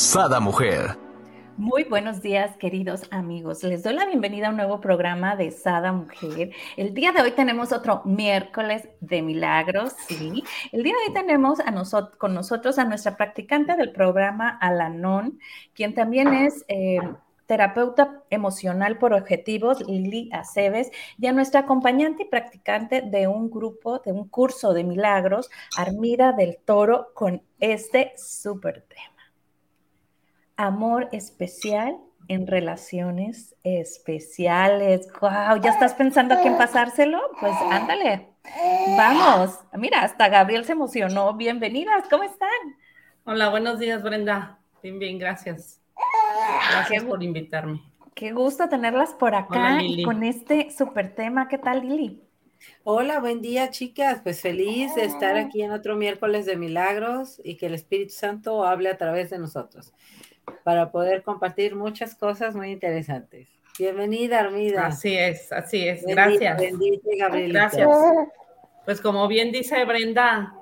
Sada Mujer. Muy buenos días, queridos amigos. Les doy la bienvenida a un nuevo programa de Sada Mujer. El día de hoy tenemos otro miércoles de milagros, ¿sí? El día de hoy tenemos a con nosotros a nuestra practicante del programa, Alanon, quien también es... Eh, terapeuta emocional por objetivos, Lili Aceves, y a nuestra acompañante y practicante de un grupo, de un curso de milagros, Armida del Toro, con este súper tema amor especial en relaciones especiales. ¡Wow! ¿Ya estás pensando a quién pasárselo? Pues ándale. Vamos. Mira, hasta Gabriel se emocionó. Bienvenidas, ¿cómo están? Hola, buenos días, Brenda. Bien, bien, gracias. Gracias por invitarme. Qué gusto tenerlas por acá con este súper tema. ¿Qué tal, Lili? Hola, buen día, chicas. Pues feliz de estar aquí en otro miércoles de milagros y que el Espíritu Santo hable a través de nosotros para poder compartir muchas cosas muy interesantes. Bienvenida, Armida. Así es, así es. Gracias. Bendice, Gracias. Pues como bien dice Brenda,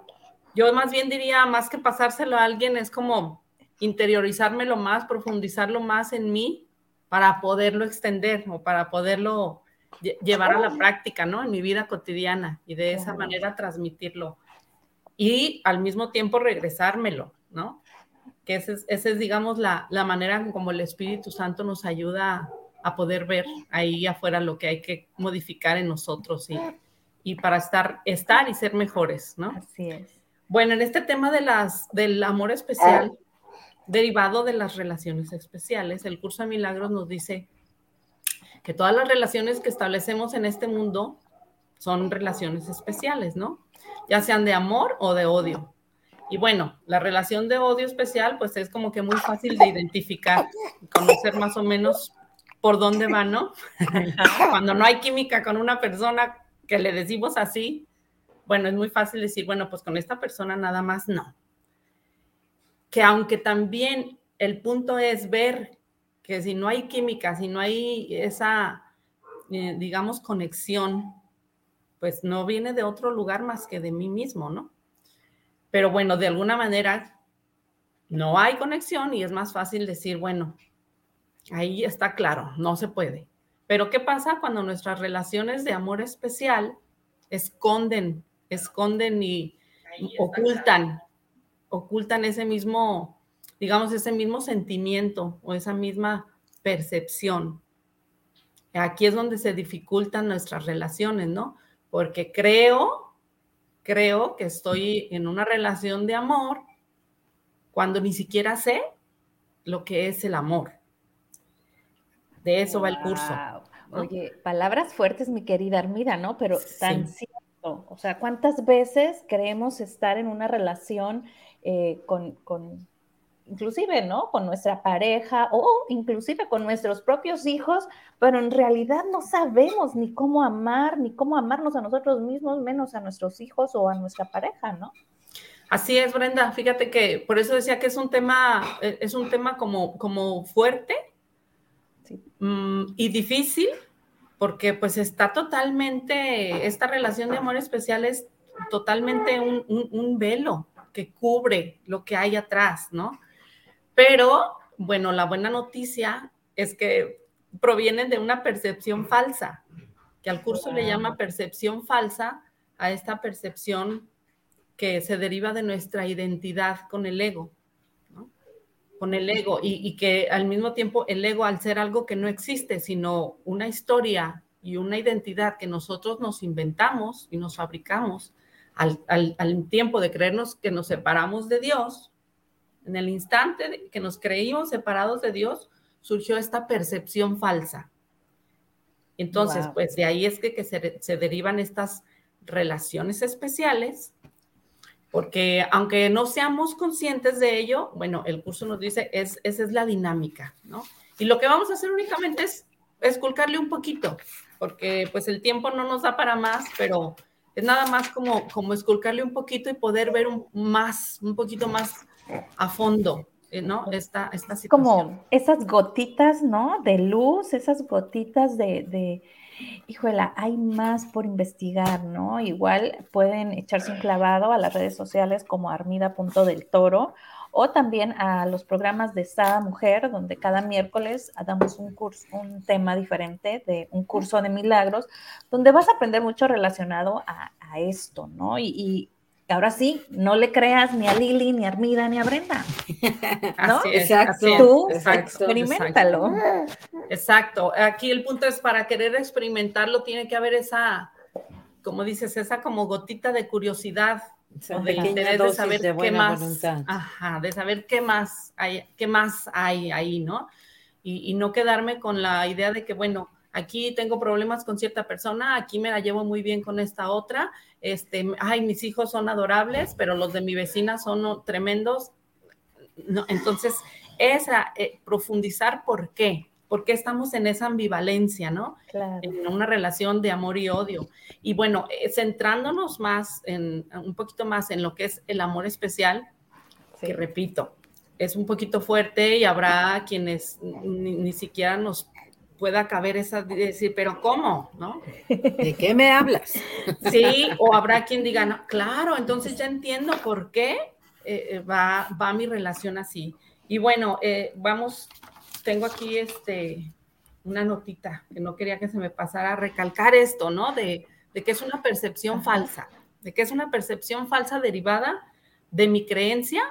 yo más bien diría, más que pasárselo a alguien, es como interiorizármelo más, profundizarlo más en mí para poderlo extender o para poderlo llevar a la práctica, ¿no? En mi vida cotidiana y de esa manera transmitirlo. Y al mismo tiempo regresármelo, ¿no? Que esa es, digamos, la, manera como el Espíritu Santo nos ayuda a, poder ver ahí afuera lo que hay que modificar en nosotros y, y para estar, estar y ser mejores, ¿no? Así es. Bueno, en este tema de las, del amor especial, derivado de las relaciones especiales, el curso de milagros nos dice que todas las relaciones que establecemos en este mundo son relaciones especiales, ¿no? Ya sean de amor o de odio. Y bueno, la relación de odio especial, pues es como que muy fácil de identificar, conocer más o menos por dónde va, ¿no? Cuando no hay química con una persona que le decimos así, bueno, es muy fácil decir, bueno, pues con esta persona nada más no. Que aunque también el punto es ver que si no hay química, si no hay esa, eh, digamos, conexión, pues no viene de otro lugar más que de mí mismo, ¿no? Pero bueno, de alguna manera no hay conexión y es más fácil decir, bueno, ahí está claro, no se puede. Pero ¿qué pasa cuando nuestras relaciones de amor especial esconden, esconden y ocultan, ocultan ese mismo, digamos, ese mismo sentimiento o esa misma percepción? Aquí es donde se dificultan nuestras relaciones, ¿no? Porque creo creo que estoy en una relación de amor cuando ni siquiera sé lo que es el amor. De eso va el curso. Oye, palabras fuertes, mi querida Armida, ¿no? Pero tan cierto. O sea, ¿cuántas veces creemos estar en una relación eh, con, con inclusive, ¿no? Con nuestra pareja o inclusive con nuestros propios hijos, pero en realidad no sabemos ni cómo amar, ni cómo amarnos a nosotros mismos, menos a nuestros hijos o a nuestra pareja, ¿no? Así es, Brenda. Fíjate que por eso decía que es un tema, eh, es un tema como, como fuerte mm, y difícil, porque pues está totalmente, esta relación de amor especial es totalmente un, un velo que cubre lo que hay atrás, ¿no? Pero, bueno, la buena noticia es que provienen de una percepción falsa, que al curso le llama percepción falsa a esta percepción que se deriva de nuestra identidad con el ego, ¿no? con el ego, y, que al mismo tiempo el ego, al ser algo que no existe, sino una historia y una identidad que nosotros nos inventamos y nos fabricamos al, al tiempo de creernos que nos separamos de Dios, en el instante que nos creímos separados de Dios, surgió esta percepción falsa. Entonces, pues de ahí es que, se, derivan estas relaciones especiales porque aunque no seamos conscientes de ello, bueno, el curso nos dice, es, esa es la dinámica, ¿no? Y lo que vamos a hacer únicamente es esculcarle un poquito, porque pues el tiempo no nos da para más, pero es nada más como, como esculcarle un poquito y poder ver un, más, un poquito más a fondo, eh, ¿no? Esta, esta situación. Como esas gotitas, ¿no? De luz, esas gotitas de, de híjola, hay más por investigar, ¿no? Igual pueden echarse un clavado a las redes sociales como armida.del toro o también a los programas de Sada Mujer, donde cada miércoles damos un curso, un tema diferente de un curso de milagros, donde vas a aprender mucho relacionado a, esto, ¿no? Y, ahora sí, no le creas ni a Lili, ni a Armida, ni a Brenda. ¿no? exacto. Tú experimentalo. Exacto. Aquí el punto es para querer experimentarlo, tiene que haber esa, como dices, esa como gotita de curiosidad o de interés de saber qué más, ajá, de saber qué más hay, qué más hay ahí, ¿no? Y, y, no quedarme con la idea de que, bueno, aquí tengo problemas con cierta persona, aquí me la llevo muy bien con esta otra, este, ay, mis hijos son adorables, pero los de mi vecina son tremendos. No, entonces, esa, eh, profundizar por qué, porque estamos en esa ambivalencia, ¿no? En una relación de amor y odio. Y bueno, eh, centrándonos más en un poquito más en lo que es el amor especial, que repito, es un poquito fuerte y habrá quienes ni, siquiera nos pueda caber esa decir, pero ¿cómo? ¿No? ¿De qué me hablas? Sí, o habrá quien diga, no, claro, entonces ya entiendo por qué eh, eh, va, va mi relación así. Y bueno, vamos tengo aquí este, una notita que no quería que se me pasara a recalcar esto, ¿no? De, que es una percepción falsa, de que es una percepción falsa derivada de mi creencia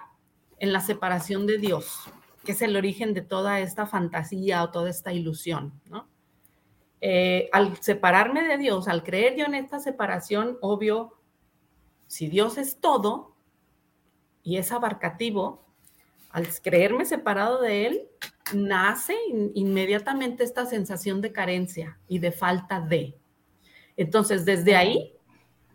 en la separación de Dios, que es el origen de toda esta fantasía o toda esta ilusión, ¿no? Eh, al separarme de Dios, al creer yo en esta separación, obvio, si Dios es todo y es abarcativo, al creerme separado de Él, nace inmediatamente esta sensación de carencia y de falta de. Entonces, desde ahí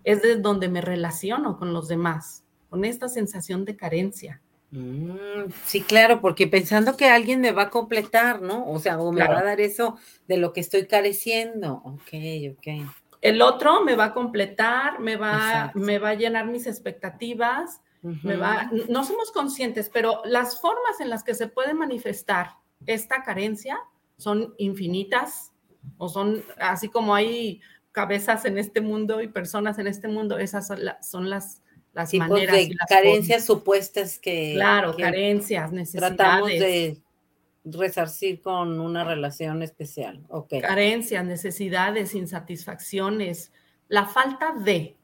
es desde donde me relaciono con los demás, con esta sensación de carencia. Mm, sí, claro, porque pensando que alguien me va a completar, ¿no? O sea, o me va a dar eso de lo que estoy careciendo. Ok, ok. El otro me va a completar, me va, me va a llenar mis expectativas, me va, no somos conscientes, pero las formas en las que se puede manifestar esta carencia son infinitas o son así como hay cabezas en este mundo y personas en este mundo, esas son, las, las maneras. De carencias supuestas que. Claro, carencias, necesidades. Tratamos de resarcir con una relación especial. Okay. Carencias, necesidades, insatisfacciones, la falta de.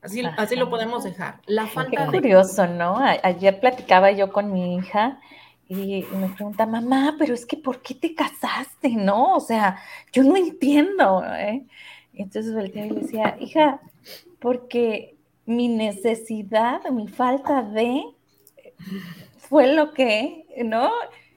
Así, así lo podemos dejar. La falta Qué curioso, ¿no? ayer platicaba yo con mi hija y me pregunta, mamá, pero es que ¿por qué te casaste? No, o sea, yo no entiendo. ¿eh? Entonces volteé y le decía, hija, porque mi necesidad, mi falta de fue lo que, ¿no?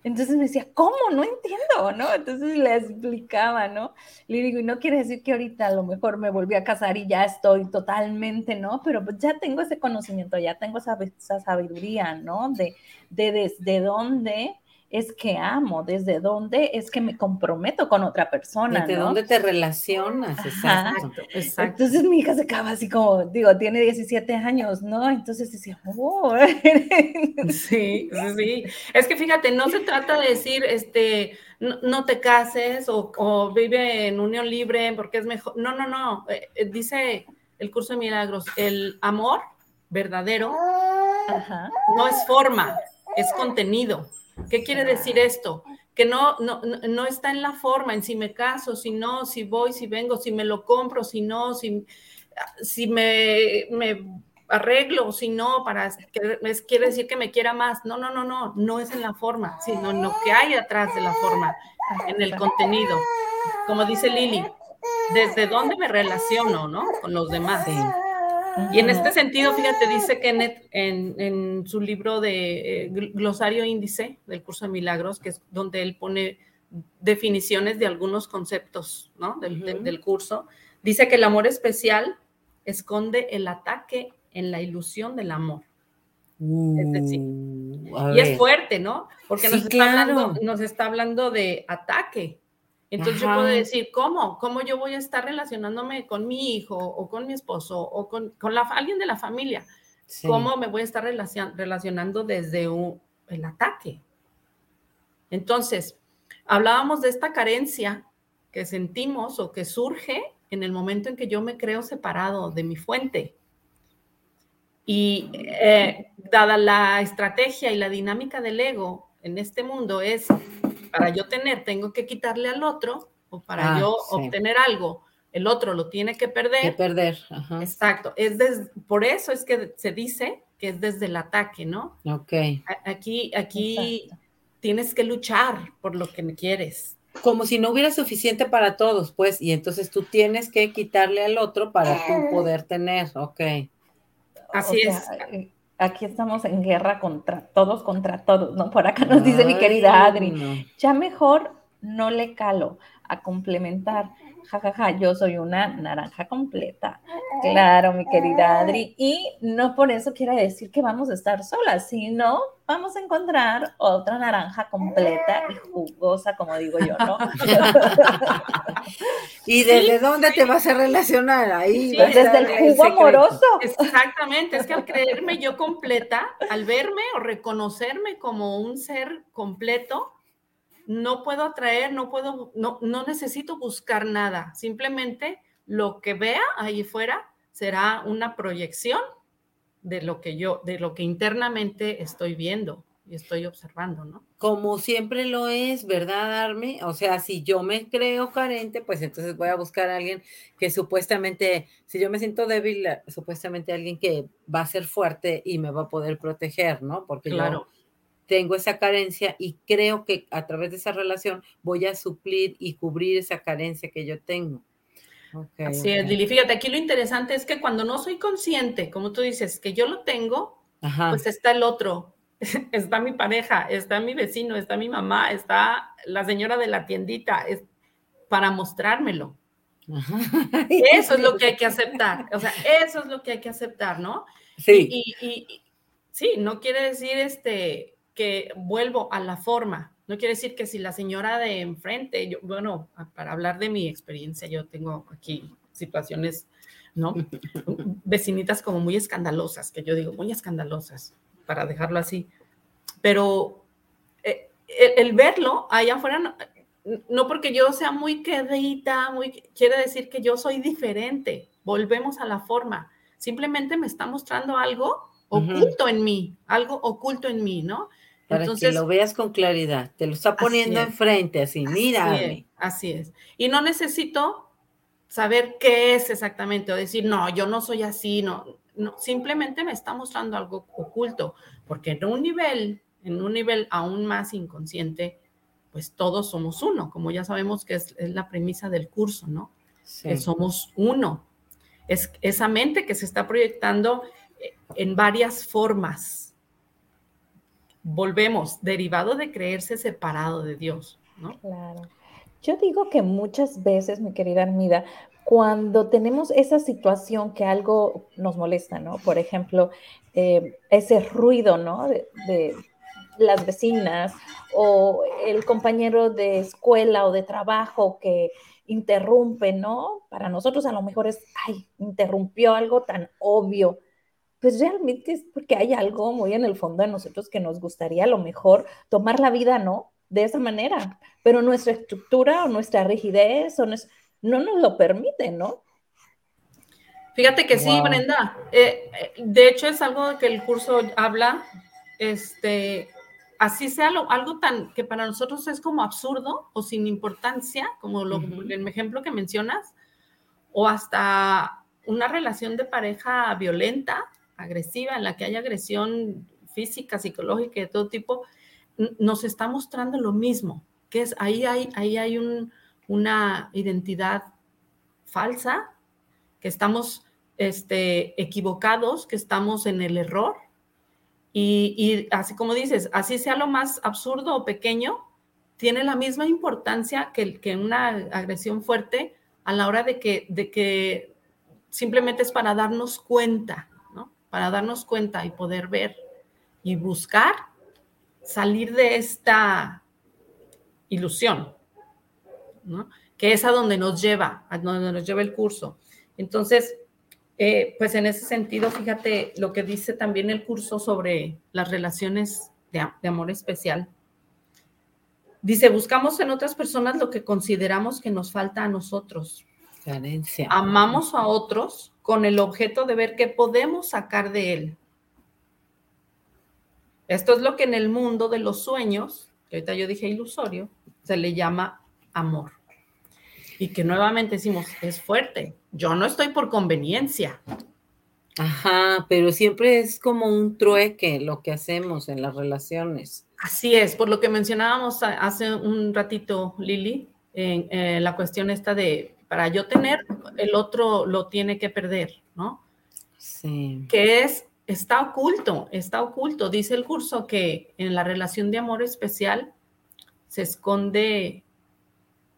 Entonces me decía, ¿cómo? No entiendo, ¿no? Entonces le explicaba, ¿no? Le digo, y no quiere decir que ahorita a lo mejor me volví a casar y ya estoy totalmente, ¿no? Pero pues ya tengo ese conocimiento, ya tengo esa, sabiduría, ¿no? De, de desde dónde es que amo, desde dónde es que me comprometo con otra persona. Desde dónde te relacionas, exacto, Entonces mi hija se acaba así como, digo, tiene 17 años, ¿no? Entonces decía, oh. Sí, sí. Es que fíjate, no se trata de decir, este, no, te cases o, vive en unión libre porque es mejor. No, no, no. Eh, eh, dice el curso de milagros, el amor verdadero no es forma, es contenido. ¿Qué quiere decir esto? Que no, no, está en la forma, en si me caso, si no, si voy, si vengo, si me lo compro, si no, si, si me, me arreglo, si no, para quiere decir que me quiera más. No, no, no, no, no es en la forma, sino en lo que hay atrás de la forma, en el contenido. Como dice Lili, desde dónde me relaciono, ¿no? Con los demás. Y en este sentido, fíjate, dice Kenneth en, en su libro de eh, Glosario Índice del curso de milagros, que es donde él pone definiciones de algunos conceptos ¿no? del, del, curso, dice que el amor especial esconde el ataque en la ilusión del amor. es decir, Uh, y es fuerte, ¿no? Porque Sí, nos, está claro. hablando, nos está hablando de ataque. Entonces yo Ajá. puedo decir, ¿cómo? ¿Cómo yo voy a estar relacionándome con mi hijo o con mi esposo o con, con la, alguien de la familia? Sí. ¿Cómo me voy a estar relacion- relacionando desde un- el ataque? Entonces, hablábamos de esta carencia que sentimos o que surge en el momento en que yo me creo separado de mi fuente. Y eh, dada la estrategia y la dinámica del ego en este mundo es, para yo tener, tengo que quitarle al otro, o para Ah, yo sí. obtener algo, el otro lo tiene que Que perder. perder. Ajá. Exacto, es des- por eso es que se dice que es desde el ataque, ¿no? Ok. A- Aquí, aquí Exacto. tienes que luchar por lo que quieres. Como si no hubiera suficiente para todos, pues, y entonces tú tienes que quitarle al otro para tú poder tener. Ok. Así O es. sea, eh, Aquí estamos en guerra contra todos, contra todos, ¿no? Por acá nos dice mi Ay, querida Adri. no. Ya mejor no le calo a complementar. Ja, ja, ja, yo soy una naranja completa. Claro, mi querida Adri. Y no por eso quiere decir que vamos a estar solas, sino vamos a encontrar otra naranja completa y jugosa, como digo yo, ¿no? ¿Y desde dónde te vas a relacionar? Ahí Sí, Desde el jugo amoroso. Exactamente, es que al creerme yo completa, al verme o reconocerme como un ser completo, no puedo atraer, no puedo, no, no necesito buscar nada. Simplemente lo que vea ahí fuera será una proyección de lo que yo, de lo que internamente estoy viendo y estoy observando, ¿no? Como siempre lo es, ¿verdad, Armi? O sea, si yo me creo carente, pues entonces voy a buscar a alguien que supuestamente, si yo me siento débil, supuestamente alguien que va a ser fuerte y me va a poder proteger, ¿no? Porque Claro. yo tengo esa carencia y creo que a través de esa relación voy a suplir y cubrir esa carencia que yo tengo. Ok, Así es. Lili. Fíjate, aquí lo interesante es que cuando no soy consciente, como tú dices, que yo lo tengo, Ajá. pues está el otro, está mi pareja, está mi vecino, está mi mamá, está la señora de la tiendita, es para mostrármelo. Ajá. Eso es lo que hay que aceptar, o sea, eso es lo que hay que aceptar, ¿no? Sí, Y, y- y- sí, no quiere decir este que vuelvo a la forma, no quiere decir que si la señora de enfrente, yo, bueno, para hablar de mi experiencia, yo tengo aquí situaciones, ¿no? Vecinitas como muy escandalosas, que yo digo, muy escandalosas, para dejarlo así. Pero eh, el, el verlo allá afuera, no, no porque yo sea muy quedita, muy, quiere decir que yo soy diferente. Volvemos a la forma. Simplemente me está mostrando algo oculto en mí, algo oculto en mí, ¿no? Para Entonces, que lo veas con claridad. Te lo está poniendo es. enfrente, así, mira, Así es, Armi. así es. Y no necesito saber qué es exactamente o decir, no, yo no soy así, no, no, simplemente me está mostrando algo oculto, porque en un nivel, en un nivel aún más inconsciente, pues todos somos uno, como ya sabemos que es, es la premisa del curso, ¿no? Sí. Que somos uno. Es esa mente que se está proyectando eh, en varias formas. Volvemos, derivado de creerse separado de Dios, ¿no? Claro. Yo digo que muchas veces, mi querida Armida, cuando tenemos esa situación que algo nos molesta, ¿no? Por ejemplo, eh, ese ruido, ¿no? De, de las vecinas o el compañero de escuela o de trabajo que interrumpe, ¿no? Para nosotros a lo mejor es, ay, interrumpió algo tan obvio. Pues realmente es porque hay algo muy en el fondo de nosotros que nos gustaría a lo mejor tomar la vida, ¿no? De esa manera, pero nuestra estructura o nuestra rigidez o nos- no nos lo permite, ¿no? Fíjate que sí. Brenda. Eh, eh, de hecho, es algo que el curso habla, este, así sea lo- algo tan que para nosotros es como absurdo o sin importancia, como lo, el ejemplo que mencionas, o hasta una relación de pareja violenta, agresiva, en la que hay agresión física, psicológica de todo tipo, nos está mostrando lo mismo, que es ahí hay, ahí hay un- una identidad falsa, que estamos este, equivocados, que estamos en el error. Y, así como dices, así sea lo más absurdo o pequeño, tiene la misma importancia que, que una agresión fuerte a la hora de que, de que simplemente es para darnos cuenta. Para darnos cuenta y poder ver y buscar salir de esta ilusión, ¿no? que es a donde nos lleva, a donde nos lleva el curso. Entonces, eh, pues en ese sentido, fíjate lo que dice también el curso sobre las relaciones de, de amor especial. Dice, buscamos en otras personas lo que consideramos que nos falta a nosotros. Carencia. Amamos a otros con el objeto de ver qué podemos sacar de él. Esto es lo que en el mundo de los sueños, que ahorita yo dije ilusorio, se le llama amor. Y que nuevamente decimos, es fuerte. Yo no estoy por conveniencia. Ajá, pero siempre es como un trueque lo que hacemos en las relaciones. Así es, por lo que mencionábamos hace un ratito, Lili, en, eh, la cuestión esta de, para yo tener, el otro lo tiene que perder, ¿no? Sí. Que es, está oculto, está oculto. Dice el curso que en la relación de amor especial se esconde,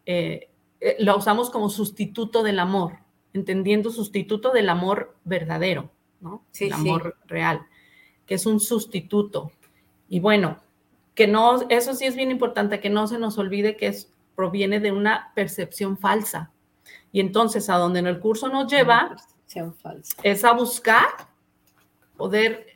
eh, eh, la usamos como sustituto del amor, entendiendo sustituto del amor verdadero, ¿no? Sí, el sí. amor real, que es un sustituto. Y bueno, que no, eso sí es bien importante, que no se nos olvide que es, proviene de una percepción falsa. Y entonces a donde en el curso nos lleva Sean falsas. es a buscar poder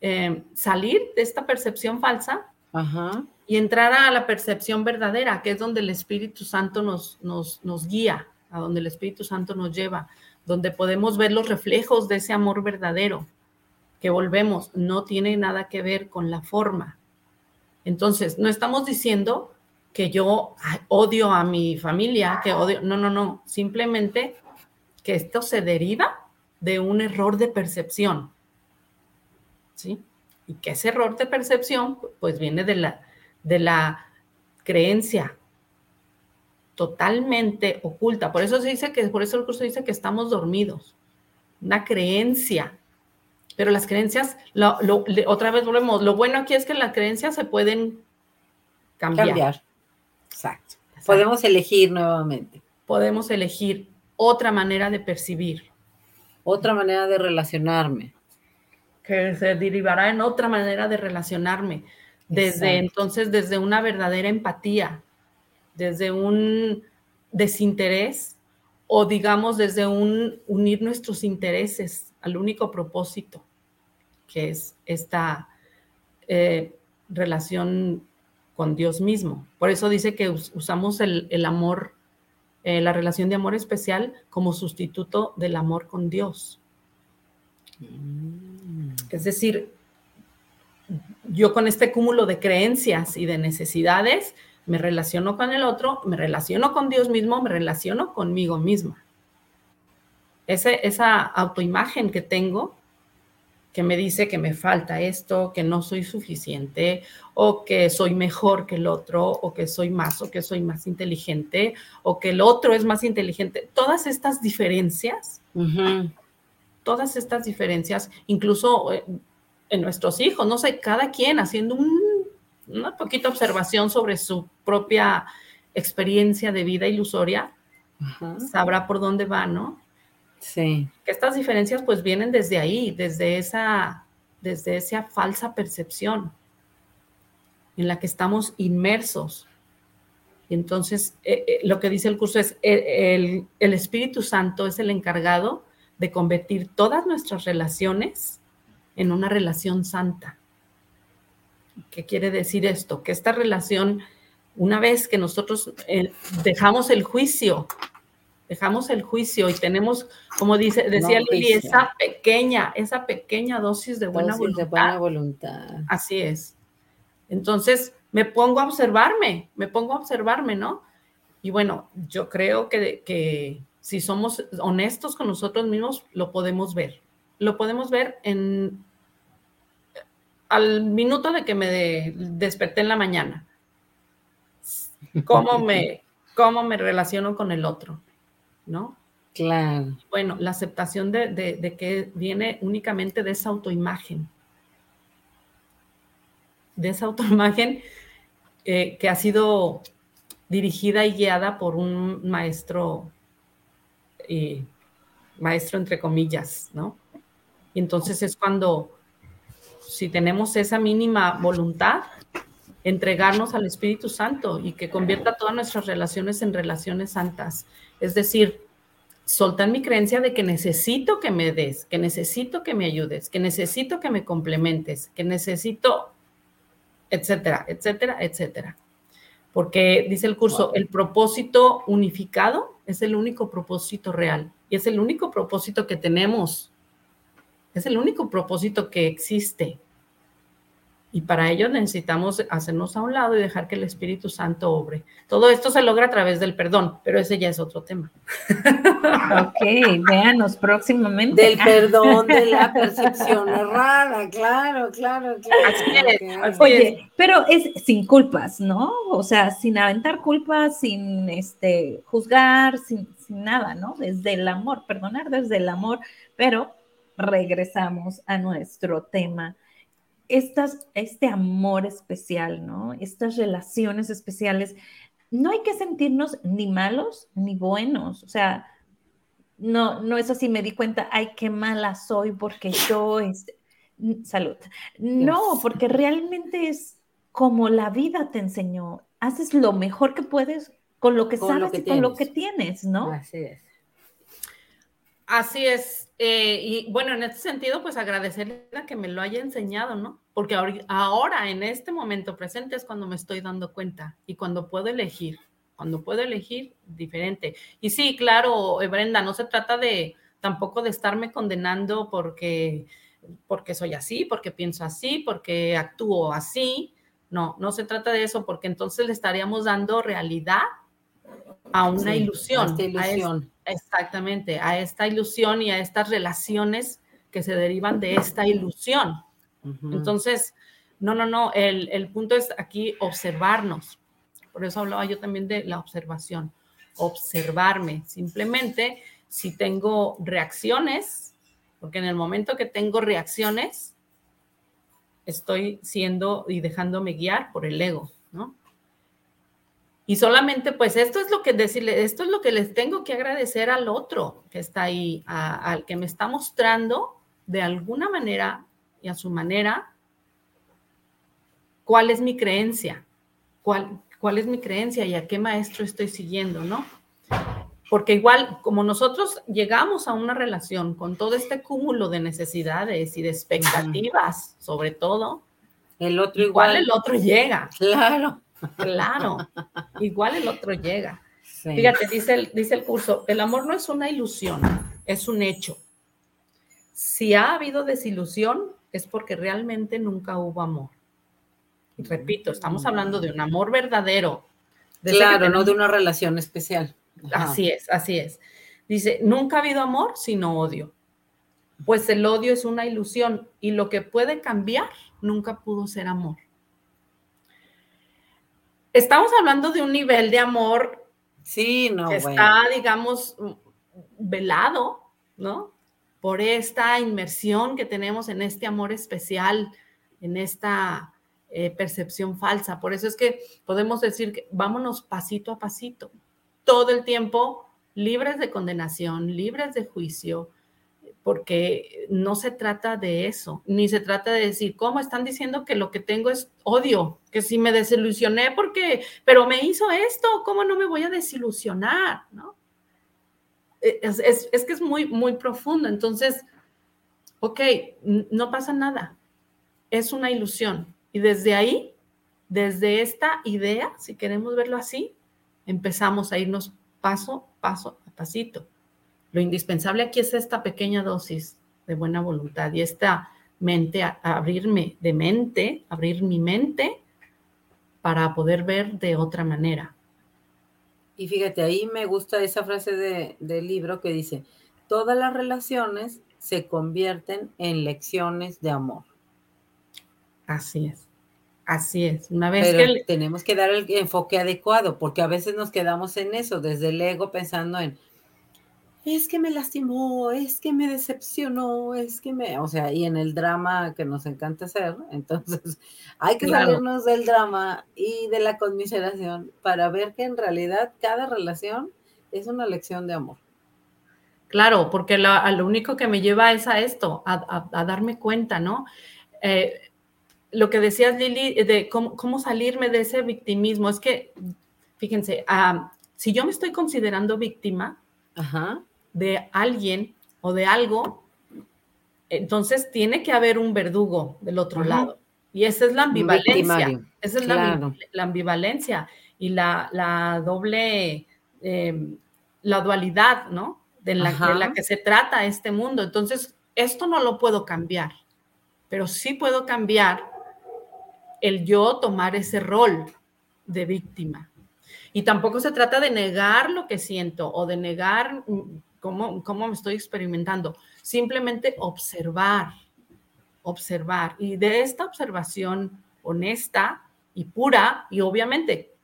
eh, salir de esta percepción falsa Ajá. y entrar a la percepción verdadera, que es donde el Espíritu Santo nos, nos, nos guía, a donde el Espíritu Santo nos lleva, donde podemos ver los reflejos de ese amor verdadero, que volvemos, no tiene nada que ver con la forma. Entonces, no estamos diciendo que yo odio a mi familia, que odio, no, no, no, simplemente que esto se deriva de un error de percepción, ¿sí? Y que ese error de percepción, pues viene de la, de la creencia totalmente oculta. Por eso se dice que, por eso el curso dice que estamos dormidos. Una creencia. Pero las creencias, otra vez volvemos, lo bueno aquí es que las creencias se pueden cambiar. Cambiar. Exacto. Podemos elegir nuevamente. Podemos elegir otra manera de percibir. Otra manera de relacionarme. Que se derivará en otra manera de relacionarme. Desde Exacto. entonces, desde una verdadera empatía, desde un desinterés o digamos desde un unir nuestros intereses al único propósito, que es esta eh, relación con Dios mismo. Por eso dice que us usamos el, el amor, eh, la relación de amor especial como sustituto del amor con Dios. Mm. Es decir, yo con este cúmulo de creencias y de necesidades me relaciono con el otro, me relaciono con Dios mismo, me relaciono conmigo misma. Ese, esa autoimagen que tengo, que me dice que me falta esto, que no soy suficiente, o que soy mejor que el otro, o que soy más, o que soy más inteligente, o que el otro es más inteligente. Todas estas diferencias, Uh -huh. todas estas diferencias, incluso eh, en nuestros hijos, no sé, cada quien haciendo un, una poquita observación sobre su propia experiencia de vida ilusoria, Uh -huh. sabrá por dónde va, ¿no? Sí. Estas diferencias pues vienen desde ahí, desde esa, desde esa falsa percepción en la que estamos inmersos. Y entonces eh, eh, lo que dice el curso es, el, el, el Espíritu Santo es el encargado de convertir todas nuestras relaciones en una relación santa. ¿Qué quiere decir esto? Que esta relación, una vez que nosotros eh, dejamos el juicio, dejamos el juicio y tenemos, como dice, decía No Lili, esa pequeña, esa pequeña dosis de buena Dosis de voluntad. buena voluntad. Así es. Entonces me pongo a observarme, me pongo a observarme, ¿no? Y bueno, yo creo que, que si somos honestos con nosotros mismos, lo podemos ver. Lo podemos ver en al minuto de que me de- desperté en la mañana. ¿Cómo me, cómo me relaciono con el otro? ¿No? Claro. Bueno, la aceptación de, de- de que viene únicamente de esa autoimagen. De esa autoimagen eh, que ha sido dirigida y guiada por un maestro, eh, maestro entre comillas, ¿no? Y entonces es cuando, si tenemos esa mínima voluntad, entregarnos al Espíritu Santo y que convierta todas nuestras relaciones en relaciones santas. Es decir, soltar mi creencia de que necesito que me des, que necesito que me ayudes, que necesito que me complementes, que necesito, etcétera, etcétera, etcétera. Porque dice el curso, el propósito unificado es el único propósito real y es el único propósito que tenemos. Es el único propósito que existe. Y para ello necesitamos hacernos a un lado y dejar que el Espíritu Santo obre. Todo esto se logra a través del perdón, pero ese ya es otro tema. Ok, véanos próximamente. Del perdón, de la percepción errada, claro, claro, claro. Oye, pero es sin culpas, ¿no? O sea, sin aventar culpas, sin este juzgar, sin, sin nada, ¿no? Desde el amor, perdonar desde el amor, pero regresamos a nuestro tema estas, este amor especial, ¿no? Estas relaciones especiales, no hay que sentirnos ni malos ni buenos, o sea, no, no es así, me di cuenta, ay, qué mala soy porque yo, es... salud. No, porque realmente es como la vida te enseñó, haces lo mejor que puedes con lo que sabes y con lo que tienes, ¿no? Así es. Así es. Eh, y bueno, en este sentido, pues agradecerle a que me lo haya enseñado, ¿no? Porque ahora, en este momento presente, es cuando me estoy dando cuenta y cuando puedo elegir, cuando puedo elegir diferente. Y sí, claro, eh, Brenda, no se trata de tampoco de estarme condenando porque, porque soy así, porque pienso así, porque actúo así. No, no se trata de eso, porque entonces le estaríamos dando realidad a una ilusión. A ilusión. Exactamente, a esta ilusión y a estas relaciones que se derivan de esta ilusión. Entonces, no, no, no, el, el, punto es aquí observarnos. Por eso hablaba yo también de la observación. Observarme. Simplemente, si tengo reacciones, porque en el momento que tengo reacciones, estoy siendo y dejándome guiar por el ego, ¿no? Y solamente, pues esto es lo que decirle, esto es lo que les tengo que agradecer al otro que está ahí, al que me está mostrando de alguna manera y a su manera cuál es mi creencia, cuál, cuál es mi creencia y a qué maestro estoy siguiendo, ¿no? Porque igual, como nosotros llegamos a una relación con todo este cúmulo de necesidades y de expectativas, sobre todo, el otro igual, igual el otro llega. Claro. Claro, igual el otro llega. Fíjate, dice el, dice el curso, el amor no es una ilusión, es un hecho. Si ha habido desilusión, es porque realmente nunca hubo amor. Y repito, estamos hablando de un amor verdadero. claro, no de una relación especial. Así es, así es. Dice, nunca ha habido amor sino odio. Pues el odio es una ilusión y lo que puede cambiar nunca pudo ser amor estamos hablando de un nivel de amor sí, no, que está, digamos, velado, ¿no? Por esta inmersión que tenemos en este amor especial, en esta eh, percepción falsa. Por eso es que podemos decir que vámonos pasito a pasito, todo el tiempo libres de condenación, libres de juicio, porque no se trata de eso, ni se trata de decir, ¿cómo están diciendo que lo que tengo es odio? Que si me desilusioné porque, pero me hizo esto, ¿cómo no me voy a desilusionar? ¿No? E, es, que es muy, muy profundo. Entonces, ok, no pasa nada, es una ilusión. Y desde ahí, desde esta idea, si queremos verlo así, empezamos a irnos paso, paso a pasito lo indispensable aquí es esta pequeña dosis de buena voluntad y esta mente, abrirme de mente, abrir mi mente para poder ver de otra manera. Y fíjate, ahí me gusta esa frase de, del libro que dice, todas las relaciones se convierten en lecciones de amor. Así es. Así es. Una vez que tenemos que dar el enfoque adecuado, porque a veces nos quedamos en eso, desde el ego pensando en, es que me lastimó, es que me decepcionó, es que me, o sea, y en el drama que nos encanta hacer, entonces hay que salirnos del drama y de la conmiseración para ver que en realidad cada relación es una lección de amor. Claro, porque lo, único que me lleva es a esto, a, darme cuenta, ¿no? Eh, lo que decías, Lili, de cómo, salirme de ese victimismo, es que, fíjense, ah, si yo me estoy considerando víctima de alguien o de algo, entonces tiene que haber un verdugo del otro lado. Y esa es la ambivalencia. Esa es la, ambivalencia y la, doble, eh, la dualidad, ¿no? de la, que se trata este mundo. Entonces, esto no lo puedo cambiar, pero sí puedo cambiar el yo tomar ese rol de víctima. Y tampoco se trata de negar lo que siento o de negar mm, cómo, cómo me estoy experimentando, simplemente observar, observar. Y de esta observación honesta y pura, y obviamente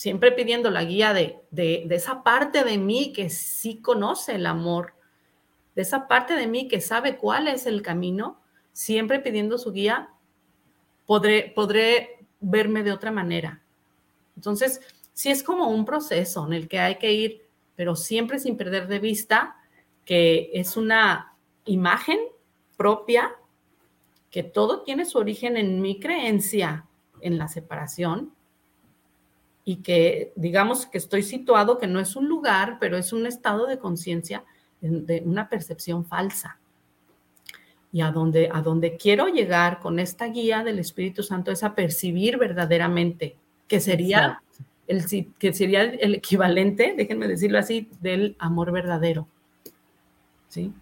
siempre pidiendo la guía de, esa parte de mí que sí conoce el amor, de esa parte de mí que sabe cuál es el camino, siempre pidiendo su guía, podré, podré verme de otra manera. Entonces, sí es como un proceso en el que hay que ir, pero siempre sin perder de vista que es una imagen propia, que todo tiene su origen en mi creencia en la separación, y que digamos que estoy situado, que no es un lugar, pero es un estado de conciencia, de una percepción falsa. Y a donde, a donde quiero llegar con esta guía del Espíritu Santo es a percibir verdaderamente, que sería, el, que sería el equivalente, déjenme decirlo así, del amor verdadero. ¿Sí?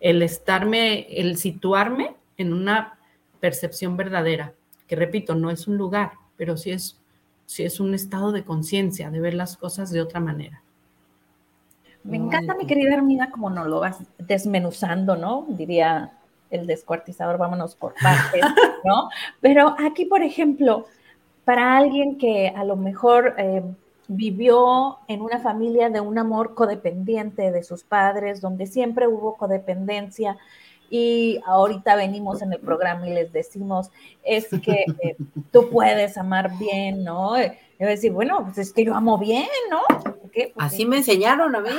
El estarme, el situarme en una percepción verdadera, que repito, no es un lugar, pero sí es si es un estado de conciencia, de ver las cosas de otra manera. Me encanta, mi querida Hermina, como nos lo vas desmenuzando, ¿no? Diría el descuartizador, vámonos por partes, ¿no? Pero aquí, por ejemplo, para alguien que a lo mejor eh, vivió en una familia de un amor codependiente de sus padres, donde siempre hubo codependencia, y ahorita venimos en el programa y les decimos, es que eh, tú puedes amar bien, ¿no? Y decir, bueno, pues es que yo amo bien, ¿no? así me enseñaron a mí.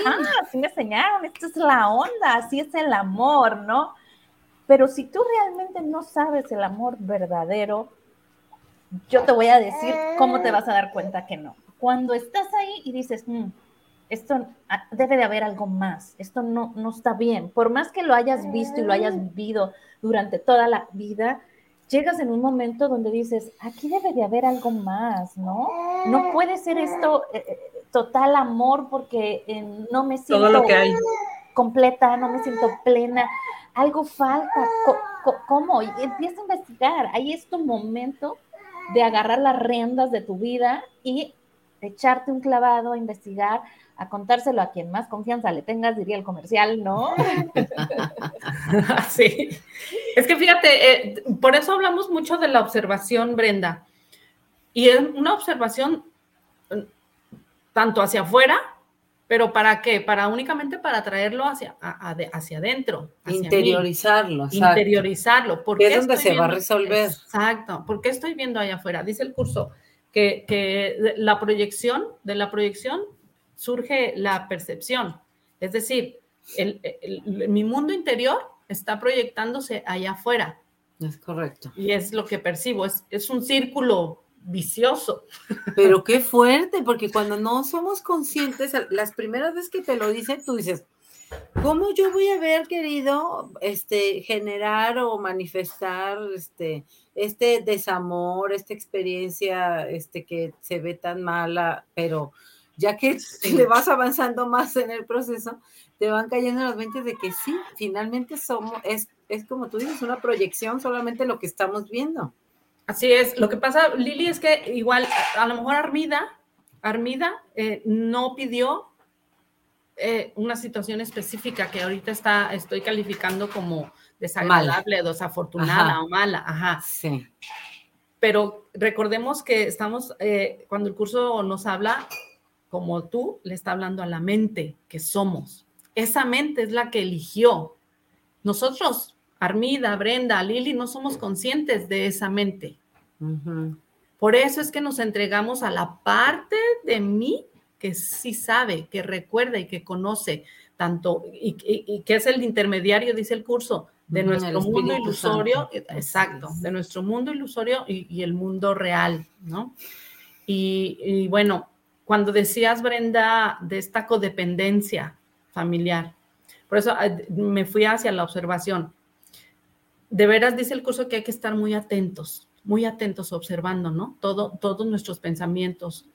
así me enseñaron, esta es la onda, así es el amor, ¿no? Pero si tú realmente no sabes el amor verdadero, yo te voy a decir cómo te vas a dar cuenta que no. Cuando estás ahí y dices, mm, esto ah, debe de haber algo más, esto no, no está bien. Por más que lo hayas visto y lo hayas vivido durante toda la vida, llegas en un momento donde dices, aquí debe de haber algo más, ¿no? No puede ser esto eh, eh, total amor porque eh, no me siento completa, no me siento plena, algo falta, ¿cómo? Y empieza a investigar, ahí es tu momento de agarrar las riendas de tu vida y echarte un clavado a investigar a contárselo a quien más confianza le tengas, diría el comercial, ¿no? sí. Es que fíjate, eh, por eso hablamos mucho de la observación, Brenda. Y es una observación mm, tanto hacia afuera, pero ¿para qué? Para únicamente para traerlo hacia, hacia adentro. Interiorizarlo. Interiorizarlo. Porque es donde se va a resolver. Exacto. ¿Por qué estoy viendo allá afuera? Dice el curso que, que la proyección, de la proyección surge la percepción. Es decir, mi mundo interior está proyectándose allá afuera. Es correcto. Y es lo que percibo, es, es un círculo vicioso. Pero qué fuerte, porque cuando no somos conscientes, las primeras veces que te lo dicen, tú dices, ¿cómo yo voy a haber querido este, generar o manifestar este, este desamor, esta experiencia este, que se ve tan mala, pero ya que le vas avanzando más en el proceso, te van cayendo las mentes de que sí, finalmente somos, es, es como tú dices, una proyección solamente lo que estamos viendo. Así es, lo que pasa, Lili, es que igual, a, lo mejor Armida, Armida eh, no pidió eh, una situación específica que ahorita está, estoy calificando como desagradable, desafortunada o mala, ajá. Sí. Pero recordemos que estamos, eh, cuando el curso nos habla, como tú, le está hablando a la mente que somos. Esa mente es la que eligió. Nosotros, Armida, Brenda, Lili, no somos conscientes de esa mente. Por eso es que nos entregamos a la parte de mí que sí sabe, que recuerda y que conoce. tanto, y, que es el intermediario, dice el curso, de nuestro mundo ilusorio, exacto, de nuestro mundo ilusorio y, el mundo real, ¿no? Y, bueno, cuando decías, Brenda, de esta codependencia familiar, por eso ah, me fui hacia la observación. De veras dice el curso que hay que estar muy atentos, muy atentos observando, ¿no? Todo, todos nuestros pensamientos.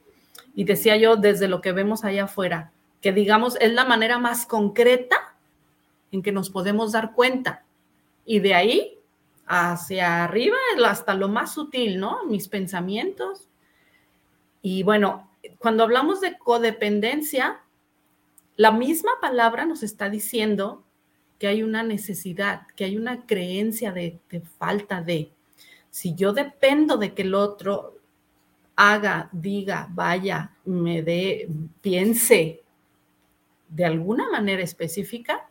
Y decía yo, desde lo que vemos allá afuera, que digamos es la manera más concreta en que nos podemos dar cuenta. Y de ahí hacia arriba, hasta lo más sutil, ¿no? Mis pensamientos. Y bueno, cuando hablamos de codependencia, la misma palabra nos está diciendo que hay una necesidad, que hay una creencia de, falta de. Si yo dependo de que el otro haga, diga, vaya, me dé, piense de alguna manera específica,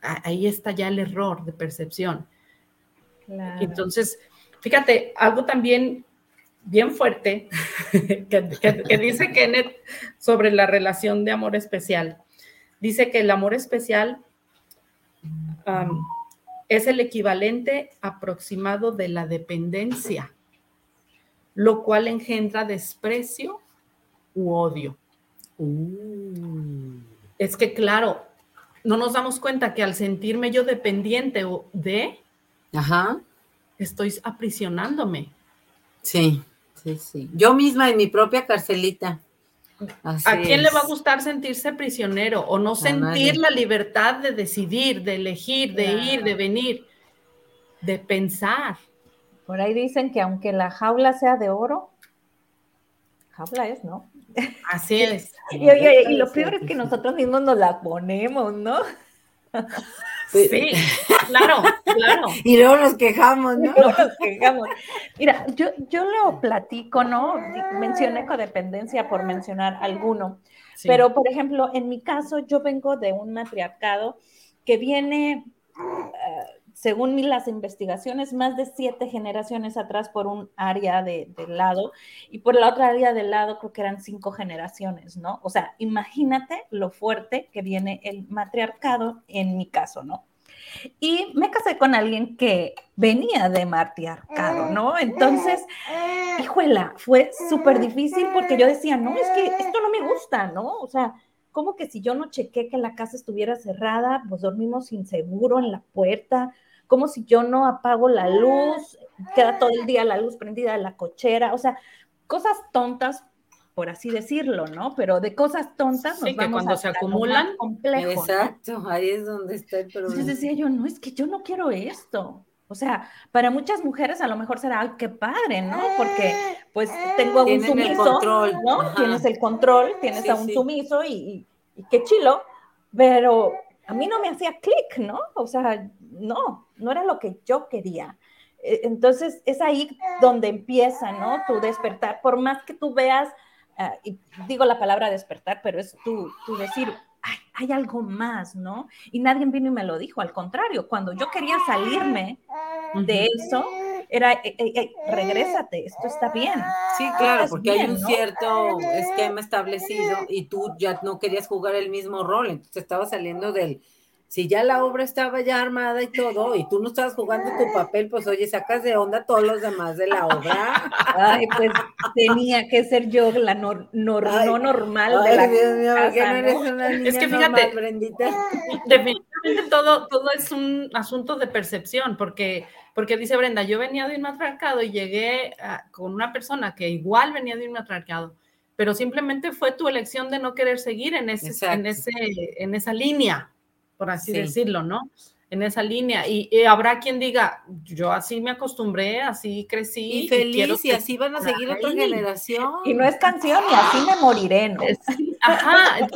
ahí está ya el error de percepción. Entonces, fíjate, algo también bien fuerte que, dice Kenneth sobre la relación de amor especial. Dice que el amor especial es el equivalente aproximado de la dependencia, lo cual engendra desprecio u odio. Uh. Es que, claro, no nos damos cuenta que al sentirme yo dependiente de, Ajá. estoy aprisionándome. Sí. Sí, sí. Yo misma en mi propia carcelita. ¿A quién le va a gustar sentirse prisionero o no sentir la libertad de decidir, de elegir, de ir, de venir, de pensar? Por ahí dicen que aunque la jaula sea de oro, jaula es, ¿no? Así es. y, y, lo peor es que nosotros mismos nos la ponemos, ¿no? Sí, claro, claro. Y luego nos quejamos, ¿no? Luego nos quejamos. Mira, yo, yo lo platico, ¿no? Mencioné codependencia por mencionar alguno. Pero, por ejemplo, en mi caso, yo vengo de un matriarcado que viene, según las investigaciones, más de siete generaciones atrás por un área de, del lado y por la otra área del lado creo que eran cinco generaciones, ¿no? O sea, imagínate lo fuerte que viene el matriarcado en mi caso, ¿no? Y me casé con alguien que venía de matriarcado, ¿no? Entonces, hijuela, fue súper difícil porque yo decía, no, es que esto no me gusta, ¿no? O sea, como que si yo no chequé que la casa estuviera cerrada, pues dormimos inseguro en la puerta, como si yo no apago la luz, queda todo el día la luz prendida de la cochera, o sea, cosas tontas, por así decirlo, ¿no? Pero de cosas tontas nos sí, que cuando se acumulan, complejo, Exacto, ahí es donde está el problema. Entonces decía yo, no, es que yo no quiero esto. O sea, para muchas mujeres a lo mejor será, ay, qué padre, ¿no? Porque pues tengo un sumiso, control. ¿no? Tienes el control, tienes a un sumiso y, y qué chilo, pero a mí no me hacía clic, ¿no? O sea, no, no era lo que yo quería. E, entonces es ahí donde empieza, ¿no? Tu despertar, por más que tú veas, ah, y digo la palabra despertar, pero es tu, tu decir, Ay, hay algo más, ¿no? Y nadie vino y me lo dijo, al contrario, cuando yo quería salirme de eso, era, eh, eh, eh, regrésate, esto está bien. Sí, claro, porque hay un cierto esquema establecido y tú ya no querías jugar el mismo rol, entonces estaba saliendo del, si ya la obra estaba ya armada y todo, y tú no estabas jugando tu papel, pues oye, sacas de onda a todos los demás de la obra. Ay, pues tenía que ser yo la no normal de la Dios mío, casa, no eres una niña Es que fíjate, definitivamente todo, todo es un asunto de percepción, porque, porque dice Brenda, yo venía de un matriarcado y llegué con una persona que igual venía de un matriarcado, pero simplemente fue tu elección de no querer seguir en, ese, en, ese, en esa línea por así decirlo, ¿no? En esa línea. Y, habrá quien diga, yo así me acostumbré, así crecí. Y feliz, y, así van a seguir otra generación. Y no es canción, y así me moriré, ¿no? Ajá.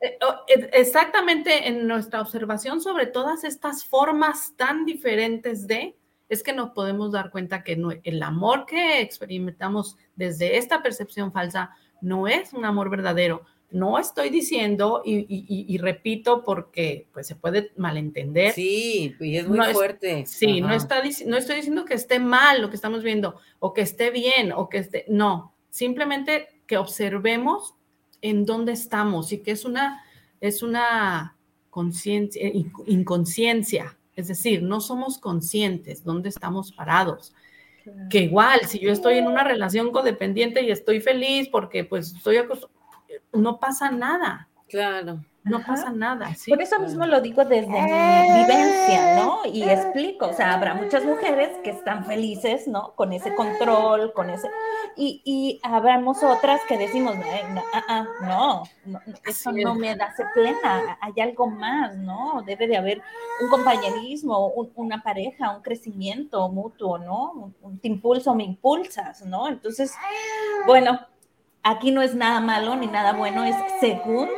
Eh, eh, exactamente en nuestra observación sobre todas estas formas tan diferentes de, es que nos podemos dar cuenta que el amor que experimentamos desde esta percepción falsa no es un amor verdadero, no estoy diciendo, y, repito porque pues se puede malentender. Sí, y es muy fuerte. sí, no, está, no estoy diciendo que esté mal lo que estamos viendo, o que esté bien, o que esté, no, simplemente que observemos en dónde estamos y que es una es una conciencia, inconsciencia, es decir, no somos conscientes dónde estamos parados. Que igual, si yo estoy en una relación codependiente y estoy feliz porque pues estoy no pasa nada. Claro. No pasa nada. Por eso mismo lo digo desde mi vivencia, ¿no? Y explico, o sea, habrá muchas mujeres que están felices, ¿no? Con ese control, con ese... Y, y habremos otras que decimos, no, ah, ah, no, no, eso no me hace plena, hay algo más, ¿no? Debe de haber un compañerismo, una pareja, un crecimiento mutuo, ¿no? Un, te impulso, me impulsas, ¿no? Entonces, bueno, aquí no es nada malo ni nada bueno, es según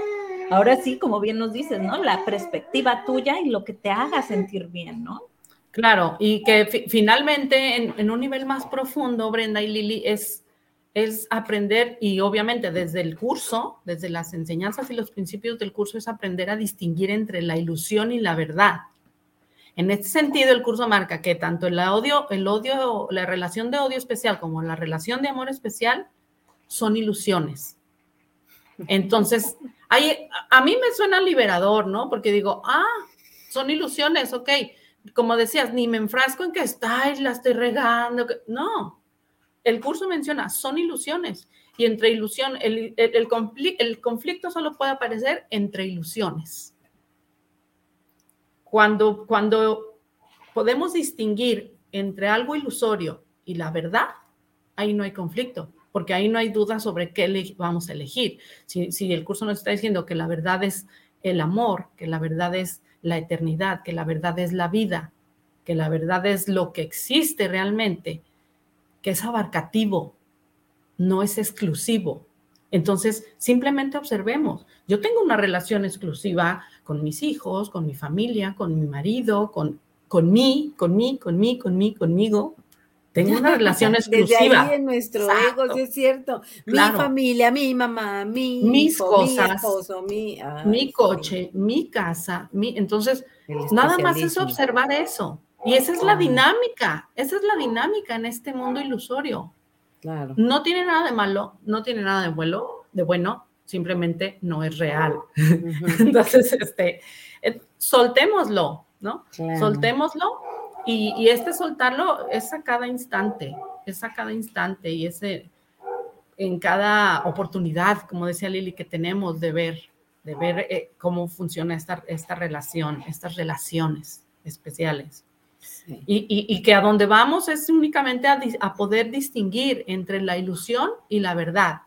ahora sí, como bien nos dices, ¿no? La perspectiva tuya y lo que te haga sentir bien, ¿no? Claro, y que finalmente en, un nivel más profundo, Brenda y Lili, es, es aprender, y obviamente desde el curso, desde las enseñanzas y los principios del curso, es aprender a distinguir entre la ilusión y la verdad. En este sentido, el curso marca que tanto el odio, el odio, la relación de odio especial como la relación de amor especial son ilusiones. Entonces, a mí me suena liberador, ¿no? Porque digo, ah, son ilusiones, ok. Como decías, ni me enfrasco en que estáis, la estoy regando. No, el curso menciona, son ilusiones. Y entre ilusión, el, el, conflicto, solo puede aparecer entre ilusiones. Cuando, cuando podemos distinguir entre algo ilusorio y la verdad, ahí no hay conflicto porque ahí no hay duda sobre qué vamos a elegir. Si, el curso nos está diciendo que la verdad es el amor, que la verdad es la eternidad, que la verdad es la vida, que la verdad es lo que existe realmente, que es abarcativo, no es exclusivo. Entonces, simplemente observemos. Yo tengo una relación exclusiva con mis hijos, con mi familia, con mi marido, con, con mí, con mí, con mí, con mí, conmigo, tengo una relación exclusiva. Desde ahí en nuestro ego, es cierto. Mi familia, mi mamá, mi mis cosas, mi esposo, mi, mi coche, mi casa, mi. Entonces, nada más es observar eso. Y esa es la dinámica, esa es la dinámica en este mundo ilusorio. Claro. No tiene nada de malo, no tiene nada de bueno, de bueno, simplemente no es real. Entonces, este, eh, soltémoslo, ¿no? Soltémoslo y, este soltarlo es a cada instante, es a cada instante y ese en cada oportunidad, como decía Lili, que tenemos de ver, de ver eh, cómo funciona esta, esta relación, estas relaciones especiales. Y, que a donde vamos es únicamente a, poder distinguir entre la ilusión y la verdad,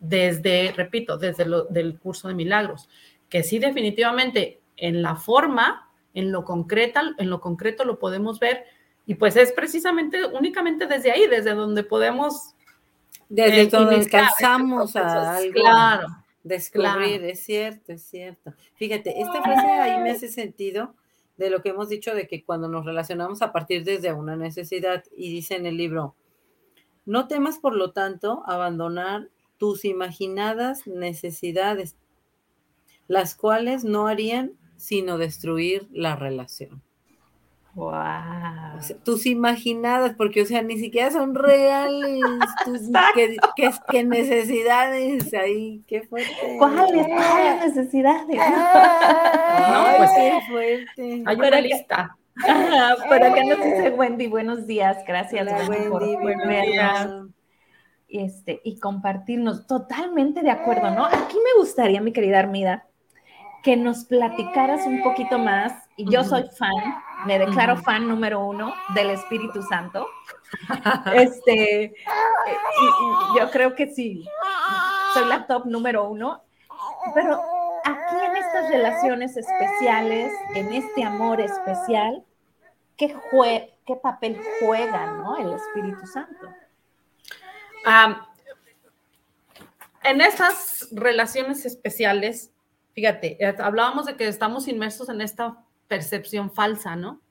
Desde, repito, desde el del curso de milagros, que sí definitivamente en la forma en lo concreto, en lo concreto lo podemos ver. Y pues es precisamente únicamente desde ahí, desde donde podemos desde eh, donde alcanzamos a algo claro, descubrir, es cierto, es cierto. Fíjate, esta frase ahí me hace sentido de lo que hemos dicho de que cuando nos relacionamos a partir desde una necesidad y dice en el libro, no temas por lo tanto abandonar tus imaginadas necesidades, las cuales no harían sino destruir la relación. Wow. tus imaginadas, porque, o sea, ni siquiera son reales. Tus, ¿qué, necesidades ahí? Qué fuerte. ¿Cuáles? ¿Cuáles necesidades? no, pues qué fuerte. Hay una lista. Por acá nos dice Wendy, buenos días, gracias Wendy, por vernos. Este, y compartirnos. Totalmente de acuerdo, ¿no? Aquí me gustaría, mi querida Armida, que nos platicaras un poquito más, y yo soy fan, me declaro fan número uno del Espíritu Santo. Este, yo creo que sí, soy la top número uno, pero aquí en estas relaciones especiales, en este amor especial, ¿qué, qué papel juega ¿no? el Espíritu Santo? en esas relaciones especiales, Fíjate, eh, hablábamos de que estamos inmersos en esta percepción falsa, ¿no?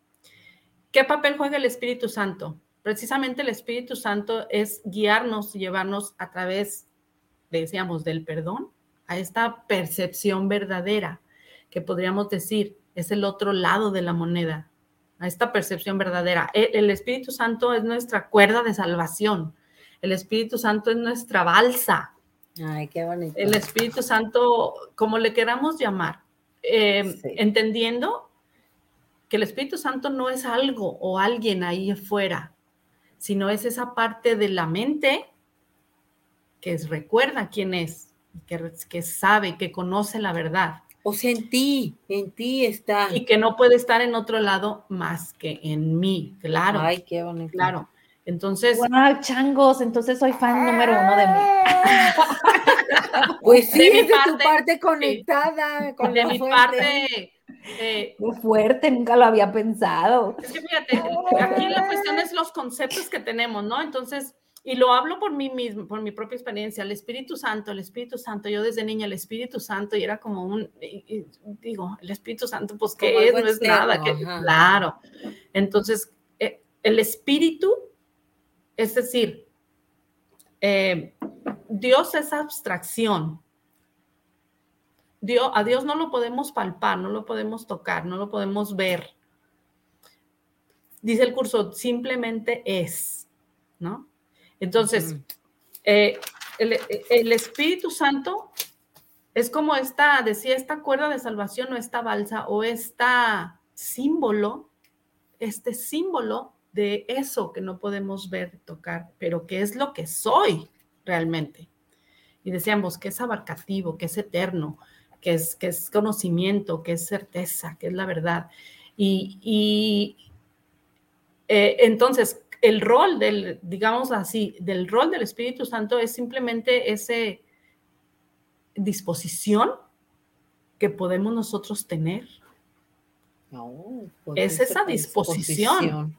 ¿Qué papel juega el Espíritu Santo? Precisamente el Espíritu Santo es guiarnos llevarnos a través, decíamos, del perdón a esta percepción verdadera, que podríamos decir es el otro lado de la moneda, a esta percepción verdadera. El, el Espíritu Santo es nuestra cuerda de salvación, el Espíritu Santo es nuestra balsa, Ay, qué bonito. El Espíritu Santo, como le queramos llamar, eh, entendiendo que el Espíritu Santo no es algo o alguien ahí afuera, sino es esa parte de la mente que recuerda quién es, que, que sabe, que conoce la verdad. O sea, en ti, en ti está. Y que no puede estar en otro lado más que en mí, claro. Ay, qué bonito. Claro. Entonces. Wow, changos, entonces soy fan número uno de mí. pues sí, de, tu parte conectada. Con de mi parte. Eh, Muy fuerte, nunca lo había pensado. Es que fíjate, aquí la cuestión es los conceptos que tenemos, ¿no? Entonces, y lo hablo por mí mismo, por mi propia experiencia, el Espíritu Santo, el Espíritu Santo, yo desde niña, el Espíritu Santo, y era como un, digo, el Espíritu Santo, pues, ¿qué es? No es nada, que, claro. Entonces, eh, el Espíritu, es decir, eh, Dios es abstracción. Dios, a Dios no lo podemos palpar, no lo podemos tocar, no lo podemos ver. Dice el curso, simplemente es, ¿no? Entonces, eh, el, Espíritu Santo es como esta, decía, esta cuerda de salvación o esta balsa o esta símbolo, este símbolo de eso que no podemos ver, tocar, pero que es lo que soy realmente. Y decíamos que es abarcativo, que es eterno, que es, que es conocimiento, que es certeza, que es la verdad. Y, eh, entonces, el rol del, digamos así, del rol del Espíritu Santo es simplemente esa disposición que podemos nosotros tener. Pues es esa disposición.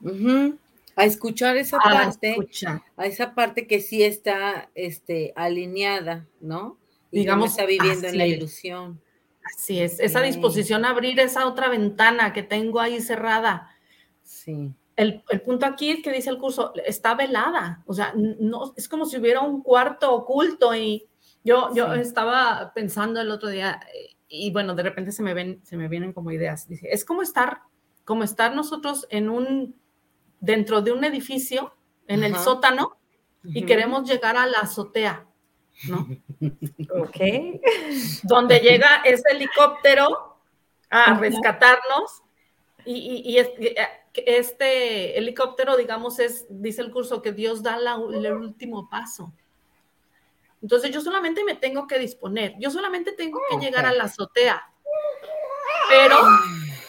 A escuchar esa parte, a esa parte que sí está este, alineada, ¿no? digamos, está viviendo en la ilusión. Así es, esa disposición a abrir esa otra ventana que tengo ahí cerrada. Sí el, punto aquí es que dice el curso, está velada, o sea, no, es como si hubiera un cuarto oculto y yo, yo estaba pensando el otro día y bueno, de repente se me ven, se me vienen como ideas. Dice, es como estar, como estar nosotros en un, dentro de un edificio, en el sótano, y queremos llegar a la azotea, ¿no? ok. Donde llega ese helicóptero a rescatarnos y, y, y, este helicóptero, digamos, es, dice el curso, que Dios da el último paso. Entonces yo solamente me tengo que disponer, yo solamente tengo que llegar a la azotea. Pero,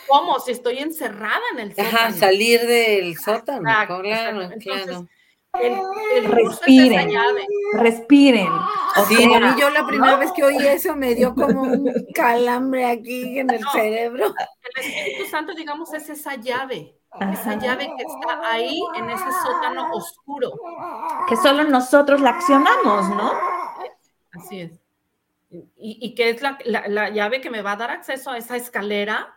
¿cómo? Si estoy encerrada en el sótano. Ajá, salir del sótano, claro, claro. respiren, respiren. Sí, a mí yo la primera vez que oí eso me dio como un calambre aquí en el cerebro. El Espíritu Santo, digamos, es esa llave esa llave que está ahí en ese sótano oscuro. Que solo nosotros la accionamos, ¿no? Así es. Y, que es la, la, llave que me va a dar acceso a esa escalera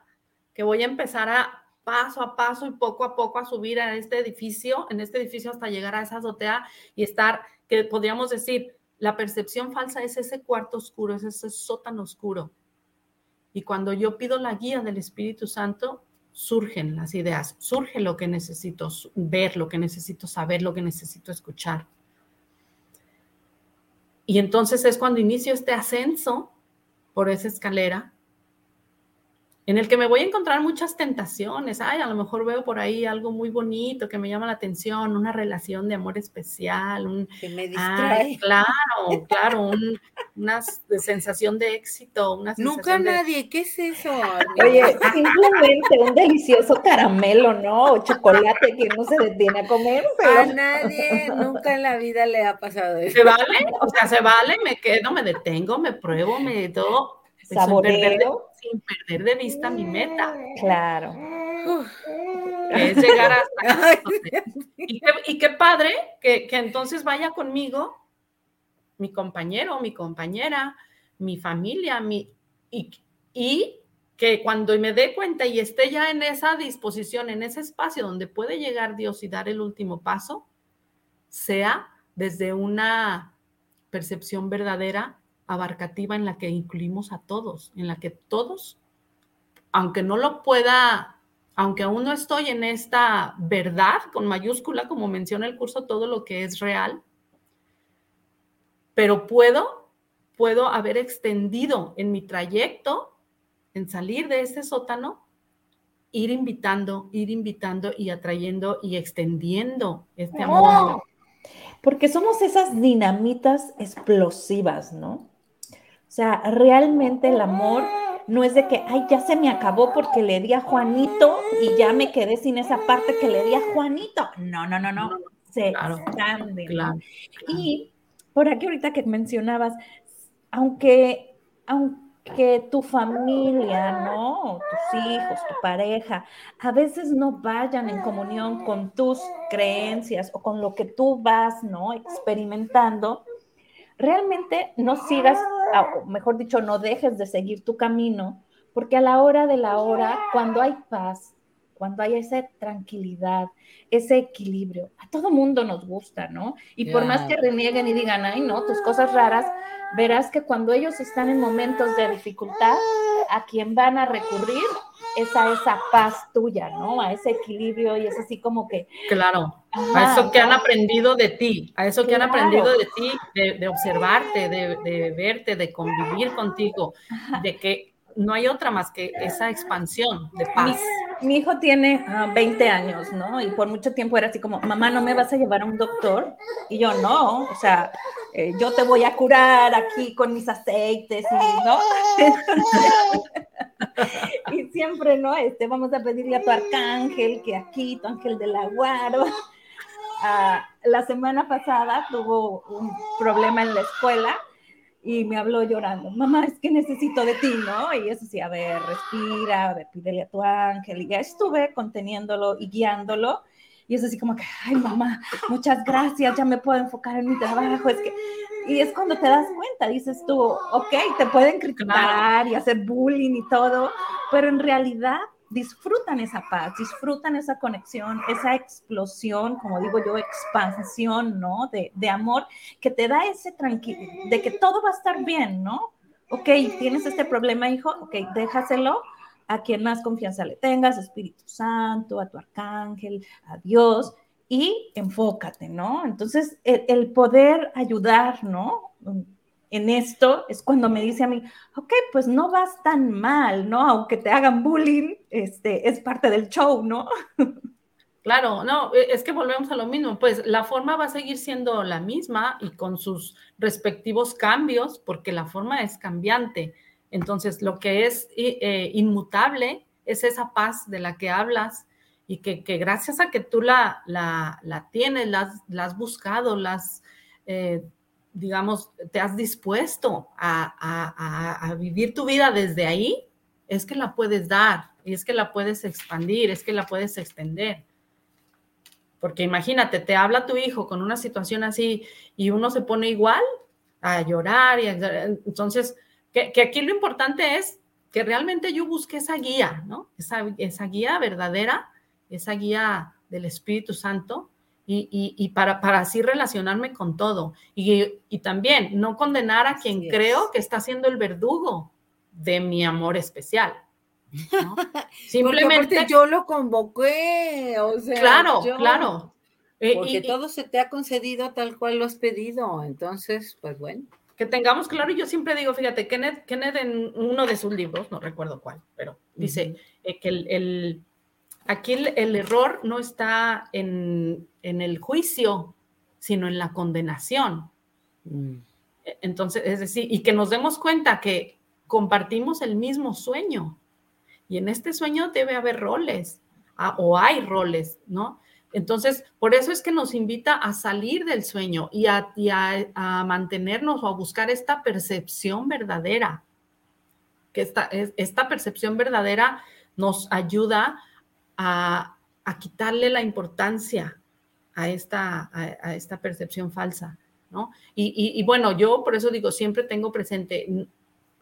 que voy a empezar a paso a paso y poco a poco a subir a este edificio, en este edificio hasta llegar a esa azotea y estar, que podríamos decir, la percepción falsa es ese cuarto oscuro, es ese sótano oscuro. Y cuando yo pido la guía del Espíritu Santo, surgen las ideas, surge lo que necesito ver, lo que necesito saber, lo que necesito escuchar. Y entonces es cuando inicio este ascenso por esa escalera en el que me voy a encontrar muchas tentaciones. Ay, a lo mejor veo por ahí algo muy bonito que me llama la atención, una relación de amor especial, un, que me distrae. claro, claro, una sensación de éxito. Una Nunca nadie, ¿qué es eso? Oye, simplemente un delicioso caramelo, ¿no? O chocolate que no se detiene a comer. A nadie nunca en la vida le ha pasado eso. ¿Se vale? O sea, se vale, me quedo, me detengo, me pruebo, me todo saboreo. Sin perder, de, vista mi meta. Claro. es llegar hasta y, qué, y qué padre que, que, entonces vaya conmigo mi compañero, mi compañera, mi familia, mi, y, y que cuando me dé cuenta y esté ya en esa disposición, en ese espacio donde puede llegar Dios y dar el último paso, sea desde una percepción verdadera abarcativa en la que incluimos a todos, en la que todos, aunque no lo pueda, aunque aún no estoy en esta verdad con mayúscula, como menciona el curso, todo lo que es real, pero puedo puedo haber extendido en mi trayecto, en salir de ese sótano, ir invitando, ir invitando y atrayendo y extendiendo este amor. Porque somos esas dinamitas explosivas, ¿no? O sea, realmente el amor no es de que, ay, ya se me acabó porque le di a Juanito y ya me quedé sin esa parte que le di a Juanito. No, no, no, no. Se expande. Y por aquí ahorita que mencionabas, aunque, aunque tu familia, ¿no? Tus hijos, tu pareja, a veces no vayan en comunión con tus creencias o con lo que tú vas, ¿no? Experimentando, realmente no sigas, o mejor dicho, no dejes de seguir tu camino, porque a la hora de la hora, cuando hay paz, cuando hay esa tranquilidad, ese equilibrio, a todo mundo nos gusta, ¿no? Y por más que renieguen y digan, ay, no, tus cosas raras, verás que cuando ellos están en momentos de dificultad, a quien van a recurrir es a esa paz tuya, ¿no? A ese equilibrio y es así como que... Claro, a eso que han aprendido de ti, a eso que han aprendido de ti, de, observarte, de, verte, de convivir contigo, de que no hay otra más que esa expansión de paz. Mi, hijo tiene 20 ah, años, ¿no? Y por mucho tiempo era así como, mamá, ¿no me vas a llevar a un doctor? Y yo, no, o sea, eh, yo te voy a curar aquí con mis aceites y, ¿no? y siempre, ¿no? Este, vamos a pedirle a tu arcángel que aquí, tu ángel del aguaro. Ah, la semana pasada tuvo un problema en la escuela y me habló llorando, mamá, es que necesito de ti, ¿no? Y eso sí, a ver, respira, a ver, pídele a tu ángel. Y ya estuve conteniéndolo y guiándolo. Y es así como que, ay, mamá, muchas gracias, ya me puedo enfocar en mi trabajo. Es que, y es cuando te das cuenta, dices tú, ok, te pueden criticar y hacer bullying y todo, pero en realidad disfrutan esa paz, disfrutan esa conexión, esa explosión, como digo yo, expansión, ¿no? De, de amor que te da ese tranquilo, de que todo va a estar bien, ¿no? Ok, tienes este problema, hijo, ok, déjaselo a quien más confianza le tengas, Espíritu Santo, a tu arcángel, a Dios, y enfócate, ¿no? Entonces, el, poder ayudar, ¿no? en esto es cuando me dice a mí, ok, pues no vas tan mal, ¿no? Aunque te hagan bullying, este, es parte del show, ¿no? Claro, no, e, es que volvemos a lo mismo, pues la forma va a seguir siendo la misma y con sus respectivos cambios, porque la forma es cambiante. Entonces, lo que es eh, inmutable es esa paz de la que hablas y que, gracias a que tú la, la, la tienes, la, has buscado, la has eh, digamos, te has dispuesto a, vivir tu vida desde ahí, es que la puedes dar y es que la puedes expandir, es que la puedes extender. Porque imagínate, te habla tu hijo con una situación así y uno se pone igual a llorar y entonces, que, aquí lo importante es que realmente yo busque esa guía, ¿no? Esa, esa guía verdadera, esa guía del Espíritu Santo y, para, para, así relacionarme con todo. Y, también no condenar a quien creo que está siendo el verdugo de mi amor especial. Simplemente yo lo convoqué, o sea, claro, claro. Eh, porque todo se te ha concedido tal cual lo has pedido, entonces, pues bueno. Que tengamos claro, y yo siempre digo, fíjate, Kenneth, Kenneth en uno de sus libros, no recuerdo cuál, pero dice eh, que el Aquí el, error no está en, el juicio, sino en la condenación. Mm. E, entonces, es decir, y que nos demos cuenta que compartimos el mismo sueño. Y en este sueño debe haber roles, ah, o hay roles, ¿no? Entonces, por eso es que nos invita a salir del sueño y a, mantenernos o a buscar esta percepción verdadera, que esta, percepción verdadera nos ayuda a, quitarle la importancia a esta, a, esta percepción falsa, ¿no? Y, bueno, yo por eso digo, siempre tengo presente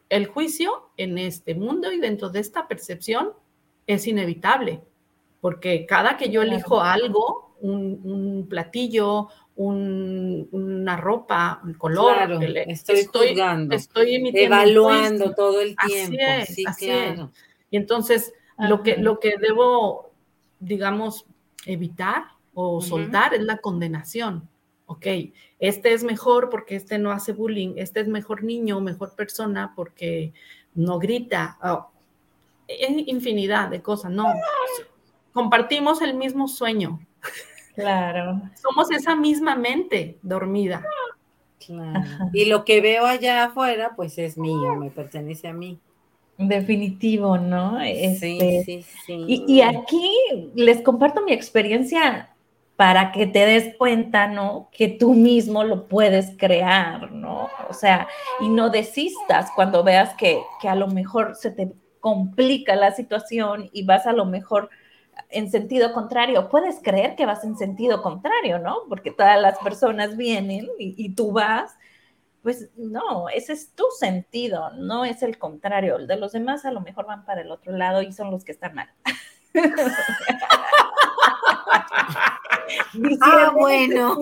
el juicio en este mundo y dentro de esta percepción es inevitable, porque cada que yo elijo algo, un, platillo, una ropa, un color, estoy, estoy, evaluando todo el tiempo. sí, claro. Y entonces, lo que, lo que debo digamos, evitar o soltar es la condenación. ok, este es mejor porque este no hace bullying, este es mejor niño, mejor persona porque no grita, oh, infinidad de cosas, no, compartimos el mismo sueño. Claro. Somos esa misma mente dormida. Y lo que veo allá afuera, pues es mío, me pertenece a mí. Definitivo, ¿no? sí, este, sí, sí. Y, aquí les comparto mi experiencia para que te des cuenta, ¿no? Que tú mismo lo puedes crear, ¿no? O sea, y no desistas cuando veas que, que a lo mejor se te complica la situación y vas a lo mejor en sentido contrario. Puedes creer que vas en sentido contrario, ¿no? Porque todas las personas vienen y, y tú vas pues no, ese es tu sentido, no es el contrario. El de los demás a lo mejor van para el otro lado y son los que están mal. ah, bueno.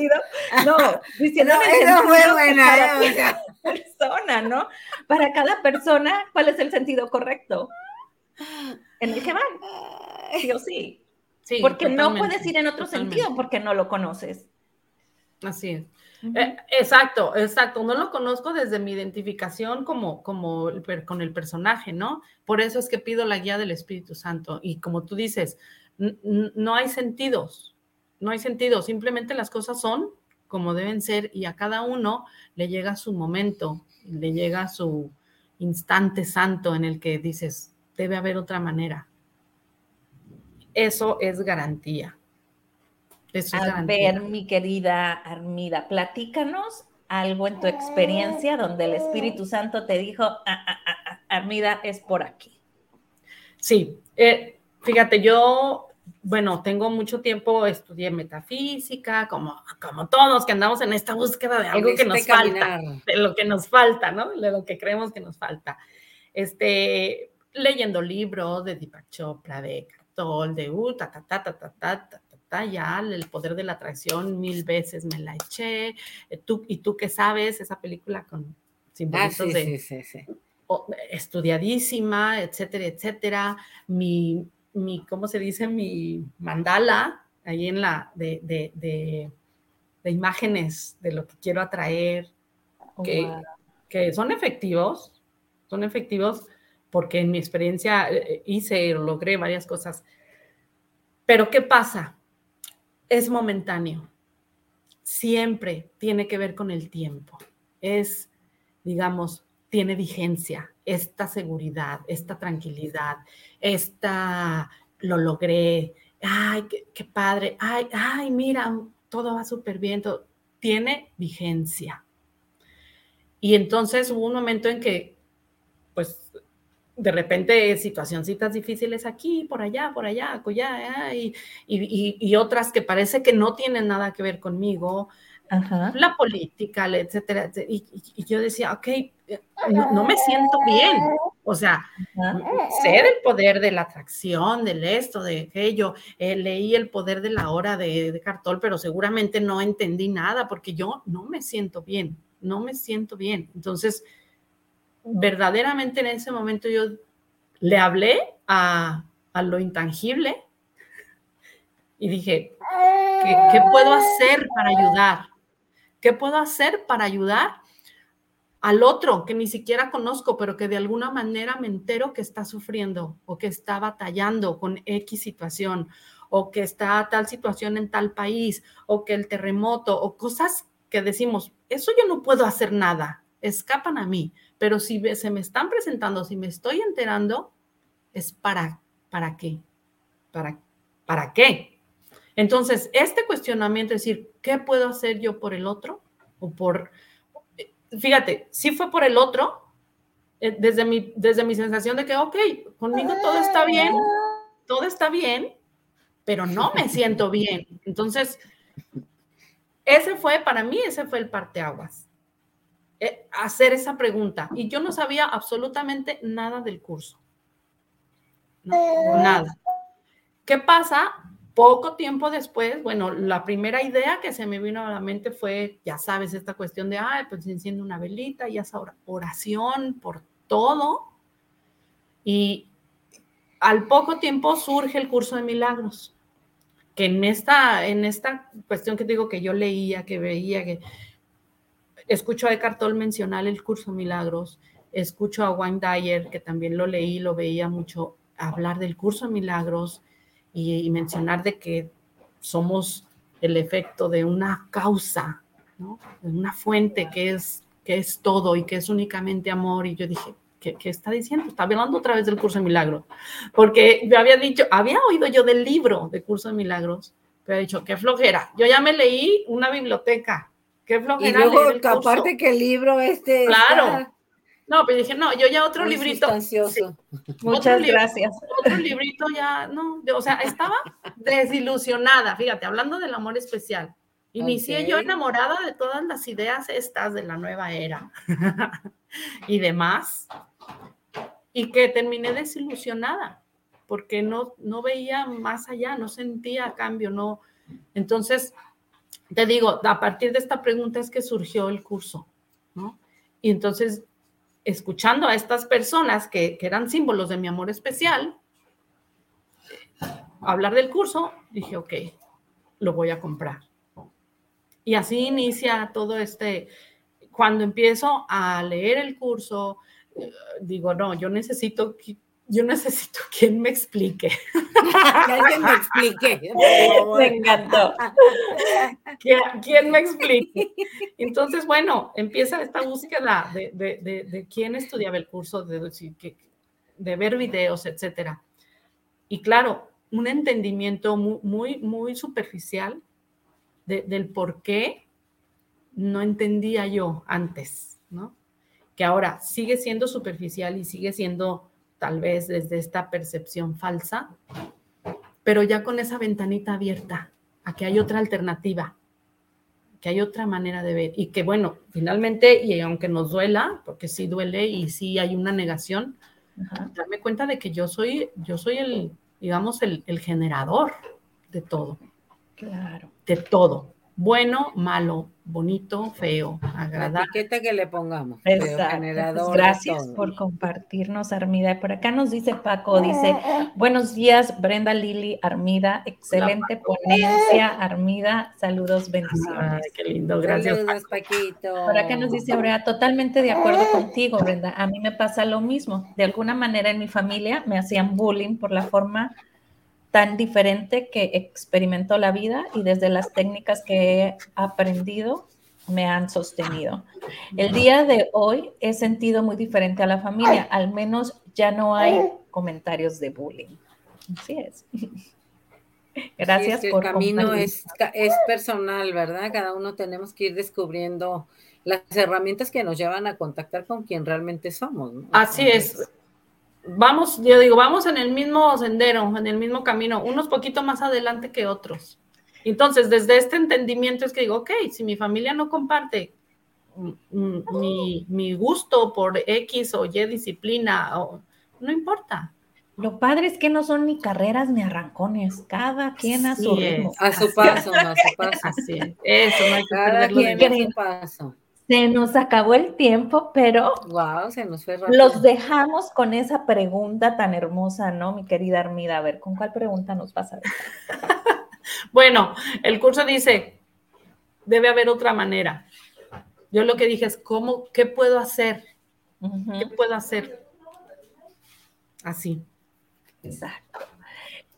no, diciendo no, eso fue buena, ¿eh? persona, ¿no? Para cada persona, ¿cuál es el sentido correcto? En el que van, sí o sí. sí porque no puedes ir en otro sentido porque no lo conoces. Así es. Eh, exacto, exacto. No lo conozco desde mi identificación como, como con el personaje, ¿no? Por eso es que pido la guía del Espíritu Santo. Y como tú dices, no hay sentidos, no hay sentido. Simplemente las cosas son como deben ser y a cada uno le llega su momento, le llega su instante santo en el que dices, debe haber otra manera. Eso es garantía. A ver, mi querida Armida, platícanos algo en tu experiencia donde el Espíritu Santo te dijo, ah, ah, ah, Armida, es por aquí. Sí, eh, fíjate, yo, bueno, tengo mucho tiempo, estudié metafísica, como, como todos que andamos en esta búsqueda de algo que nos falta, de lo que nos falta, ¿no? De lo que creemos que nos falta. Este, leyendo libros de Deepak Chopra, de Cartol, de uh, ta, ta, ta, ta, ta, ta, ya, el poder de la atracción, mil veces me la eché. Eh, tú, ¿Y tú qué sabes? Esa película con simbolitos ah, de... Sí, sí, estudiadísima, etcétera, etcétera. Mi, mi, ¿cómo se dice? Mi mandala, ahí en la, de, de, de, imágenes de lo que quiero atraer, oh, que, que son efectivos, son efectivos porque en mi experiencia eh, hice, logré varias cosas. Pero ¿qué pasa? es momentáneo. Siempre tiene que ver con el tiempo. Es, digamos, tiene vigencia, esta seguridad, esta tranquilidad, esta, lo logré, ay, qué, padre, ay, ay, mira, todo va súper bien, tiene vigencia. Y entonces hubo un momento en que, de repente situacioncitas difíciles aquí, por allá, por allá, allá, y, y, otras que parece que no tienen nada que ver conmigo, la política, etcétera, Y, yo decía, ok, eh, no, me siento bien. O sea, sé del poder de la atracción, del esto, de aquello. Eh, leí el poder de la hora de, de Cartol, pero seguramente no entendí nada porque yo no me siento bien, no me siento bien. Entonces, verdaderamente en ese momento yo le hablé a, lo intangible y dije, ¿qué, puedo hacer para ayudar? ¿Qué puedo hacer para ayudar al otro que ni siquiera conozco, pero que de alguna manera me entero que está sufriendo o que está batallando con X situación o que está tal situación en tal país o que el terremoto o cosas que decimos, eso yo no puedo hacer nada, escapan a mí, pero si se me están presentando, si me estoy enterando, es para, ¿para qué? ¿Para, ¿Para qué? Entonces, este cuestionamiento, es decir, ¿qué puedo hacer yo por el otro? O por, fíjate, si fue por el otro, eh, desde mi, desde mi sensación de que, ok, conmigo todo está bien, todo está bien, pero no me siento bien. Entonces, ese fue, para mí, ese fue el parteaguas. Eh, hacer esa pregunta. Y yo no sabía absolutamente nada del curso. nada. ¿Qué pasa? Poco tiempo después, bueno, la primera idea que se me vino a la mente fue, ya sabes, esta cuestión de, ay, pues enciende una velita y esa oración por todo. Y al poco tiempo surge el curso de milagros que en esta, en esta cuestión que digo que yo leía, que veía, que escucho a Eckhart Tolle mencionar el curso Milagros, escucho a Wayne Dyer, que también lo leí, lo veía mucho, hablar del curso de milagros y, mencionar de que somos el efecto de una causa, de una fuente que es, que es todo y que es únicamente amor. Y yo dije, ¿qué, qué está diciendo? Está hablando otra vez del curso de milagros, porque me había dicho, había oído yo del libro de curso de milagros, pero he dicho, qué flojera. Yo ya me leí una biblioteca. Qué flojera. Y luego, aparte que el libro este. Claro. No, pero dije, no, yo ya otro librito. Muchas gracias. Otro librito ya, no, o sea, estaba desilusionada, fíjate, hablando del amor especial. Inicié yo enamorada de todas las ideas estas de la nueva era y demás, y que terminé desilusionada, porque no, no veía más allá, no sentía cambio, no. Entonces, te digo, a partir de esta pregunta es que surgió el curso, ¿no? Y entonces escuchando a estas personas que, eran símbolos de mi amor especial, hablar del curso, dije, ok, lo voy a comprar. Y así inicia todo este, cuando empiezo a leer el curso, eh, digo, no, yo necesito yo necesito quien me explique. que alguien me explique. Me encantó. ¿Quién me explique? Entonces, bueno, empieza esta búsqueda de, de, de, quién estudiaba el curso, de, de ver videos, etcétera. Y claro, un entendimiento muy, muy, muy superficial del por qué no entendía yo antes, ¿no? Que ahora sigue siendo superficial y sigue siendo tal vez desde esta percepción falsa, pero ya con esa ventanita abierta a que hay otra alternativa, que hay otra manera de ver y que bueno, finalmente, y aunque nos duela, porque sí duele y sí hay una negación, darme cuenta de que yo soy, yo soy el, digamos, el, el generador de todo. Claro. De todo bueno, malo, bonito, feo, agradable. La etiqueta que le pongamos. Exacto. Gracias por compartirnos, Armida. Por acá nos dice Paco, dice, buenos días, Brenda Lili, Armida, excelente ponencia, Armida, saludos, bendiciones. qué lindo, gracias. Saludos, Paquito. Por acá nos dice Aurea, totalmente de acuerdo contigo, Brenda. A mí me pasa lo mismo. De alguna manera en mi familia me hacían bullying por la forma tan diferente que experimento la vida y desde las técnicas que he aprendido me han sostenido. El día de hoy he sentido muy diferente a la familia, al menos ya no hay comentarios de bullying. Así es. Gracias por El camino es, es personal, ¿verdad? Cada uno tenemos que ir descubriendo las herramientas que nos llevan a contactar con quien realmente somos. Así es vamos, yo digo, vamos en el mismo sendero, en el mismo camino, unos poquito más adelante que otros. Entonces, desde este entendimiento es que digo, ok, si mi familia no comparte mi, mi gusto por X o Y disciplina, no importa. Lo padre es que no son ni carreras ni arrancones, cada quien a su ritmo. A su paso, a su paso. Así es. Eso, no hay que cada quien a su paso. Se nos acabó el tiempo, pero wow, se nos fue los dejamos con esa pregunta tan hermosa, ¿no, mi querida Armida? A ver, ¿con cuál pregunta nos vas a ver? bueno, el curso dice, debe haber otra manera. Yo lo que dije es, ¿cómo, qué puedo hacer? ¿Qué puedo hacer? Así. Exacto.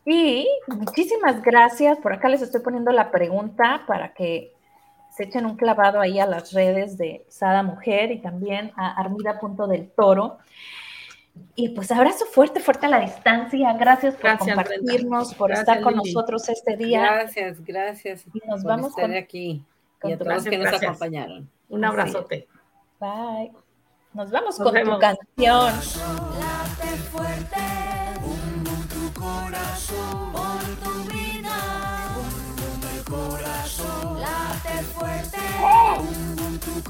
Y muchísimas gracias. Por acá les estoy poniendo la pregunta para que se echen un clavado ahí a las redes de Sada Mujer y también a Armida Punto del Toro. Y pues abrazo fuerte, fuerte a la distancia. Gracias por compartirnos, por estar con nosotros este día. Gracias, gracias. Y nos vamos con, aquí. y a todos que nos acompañaron. Un abrazote. Bye. Nos vamos con tu canción. Fuerte. Oh.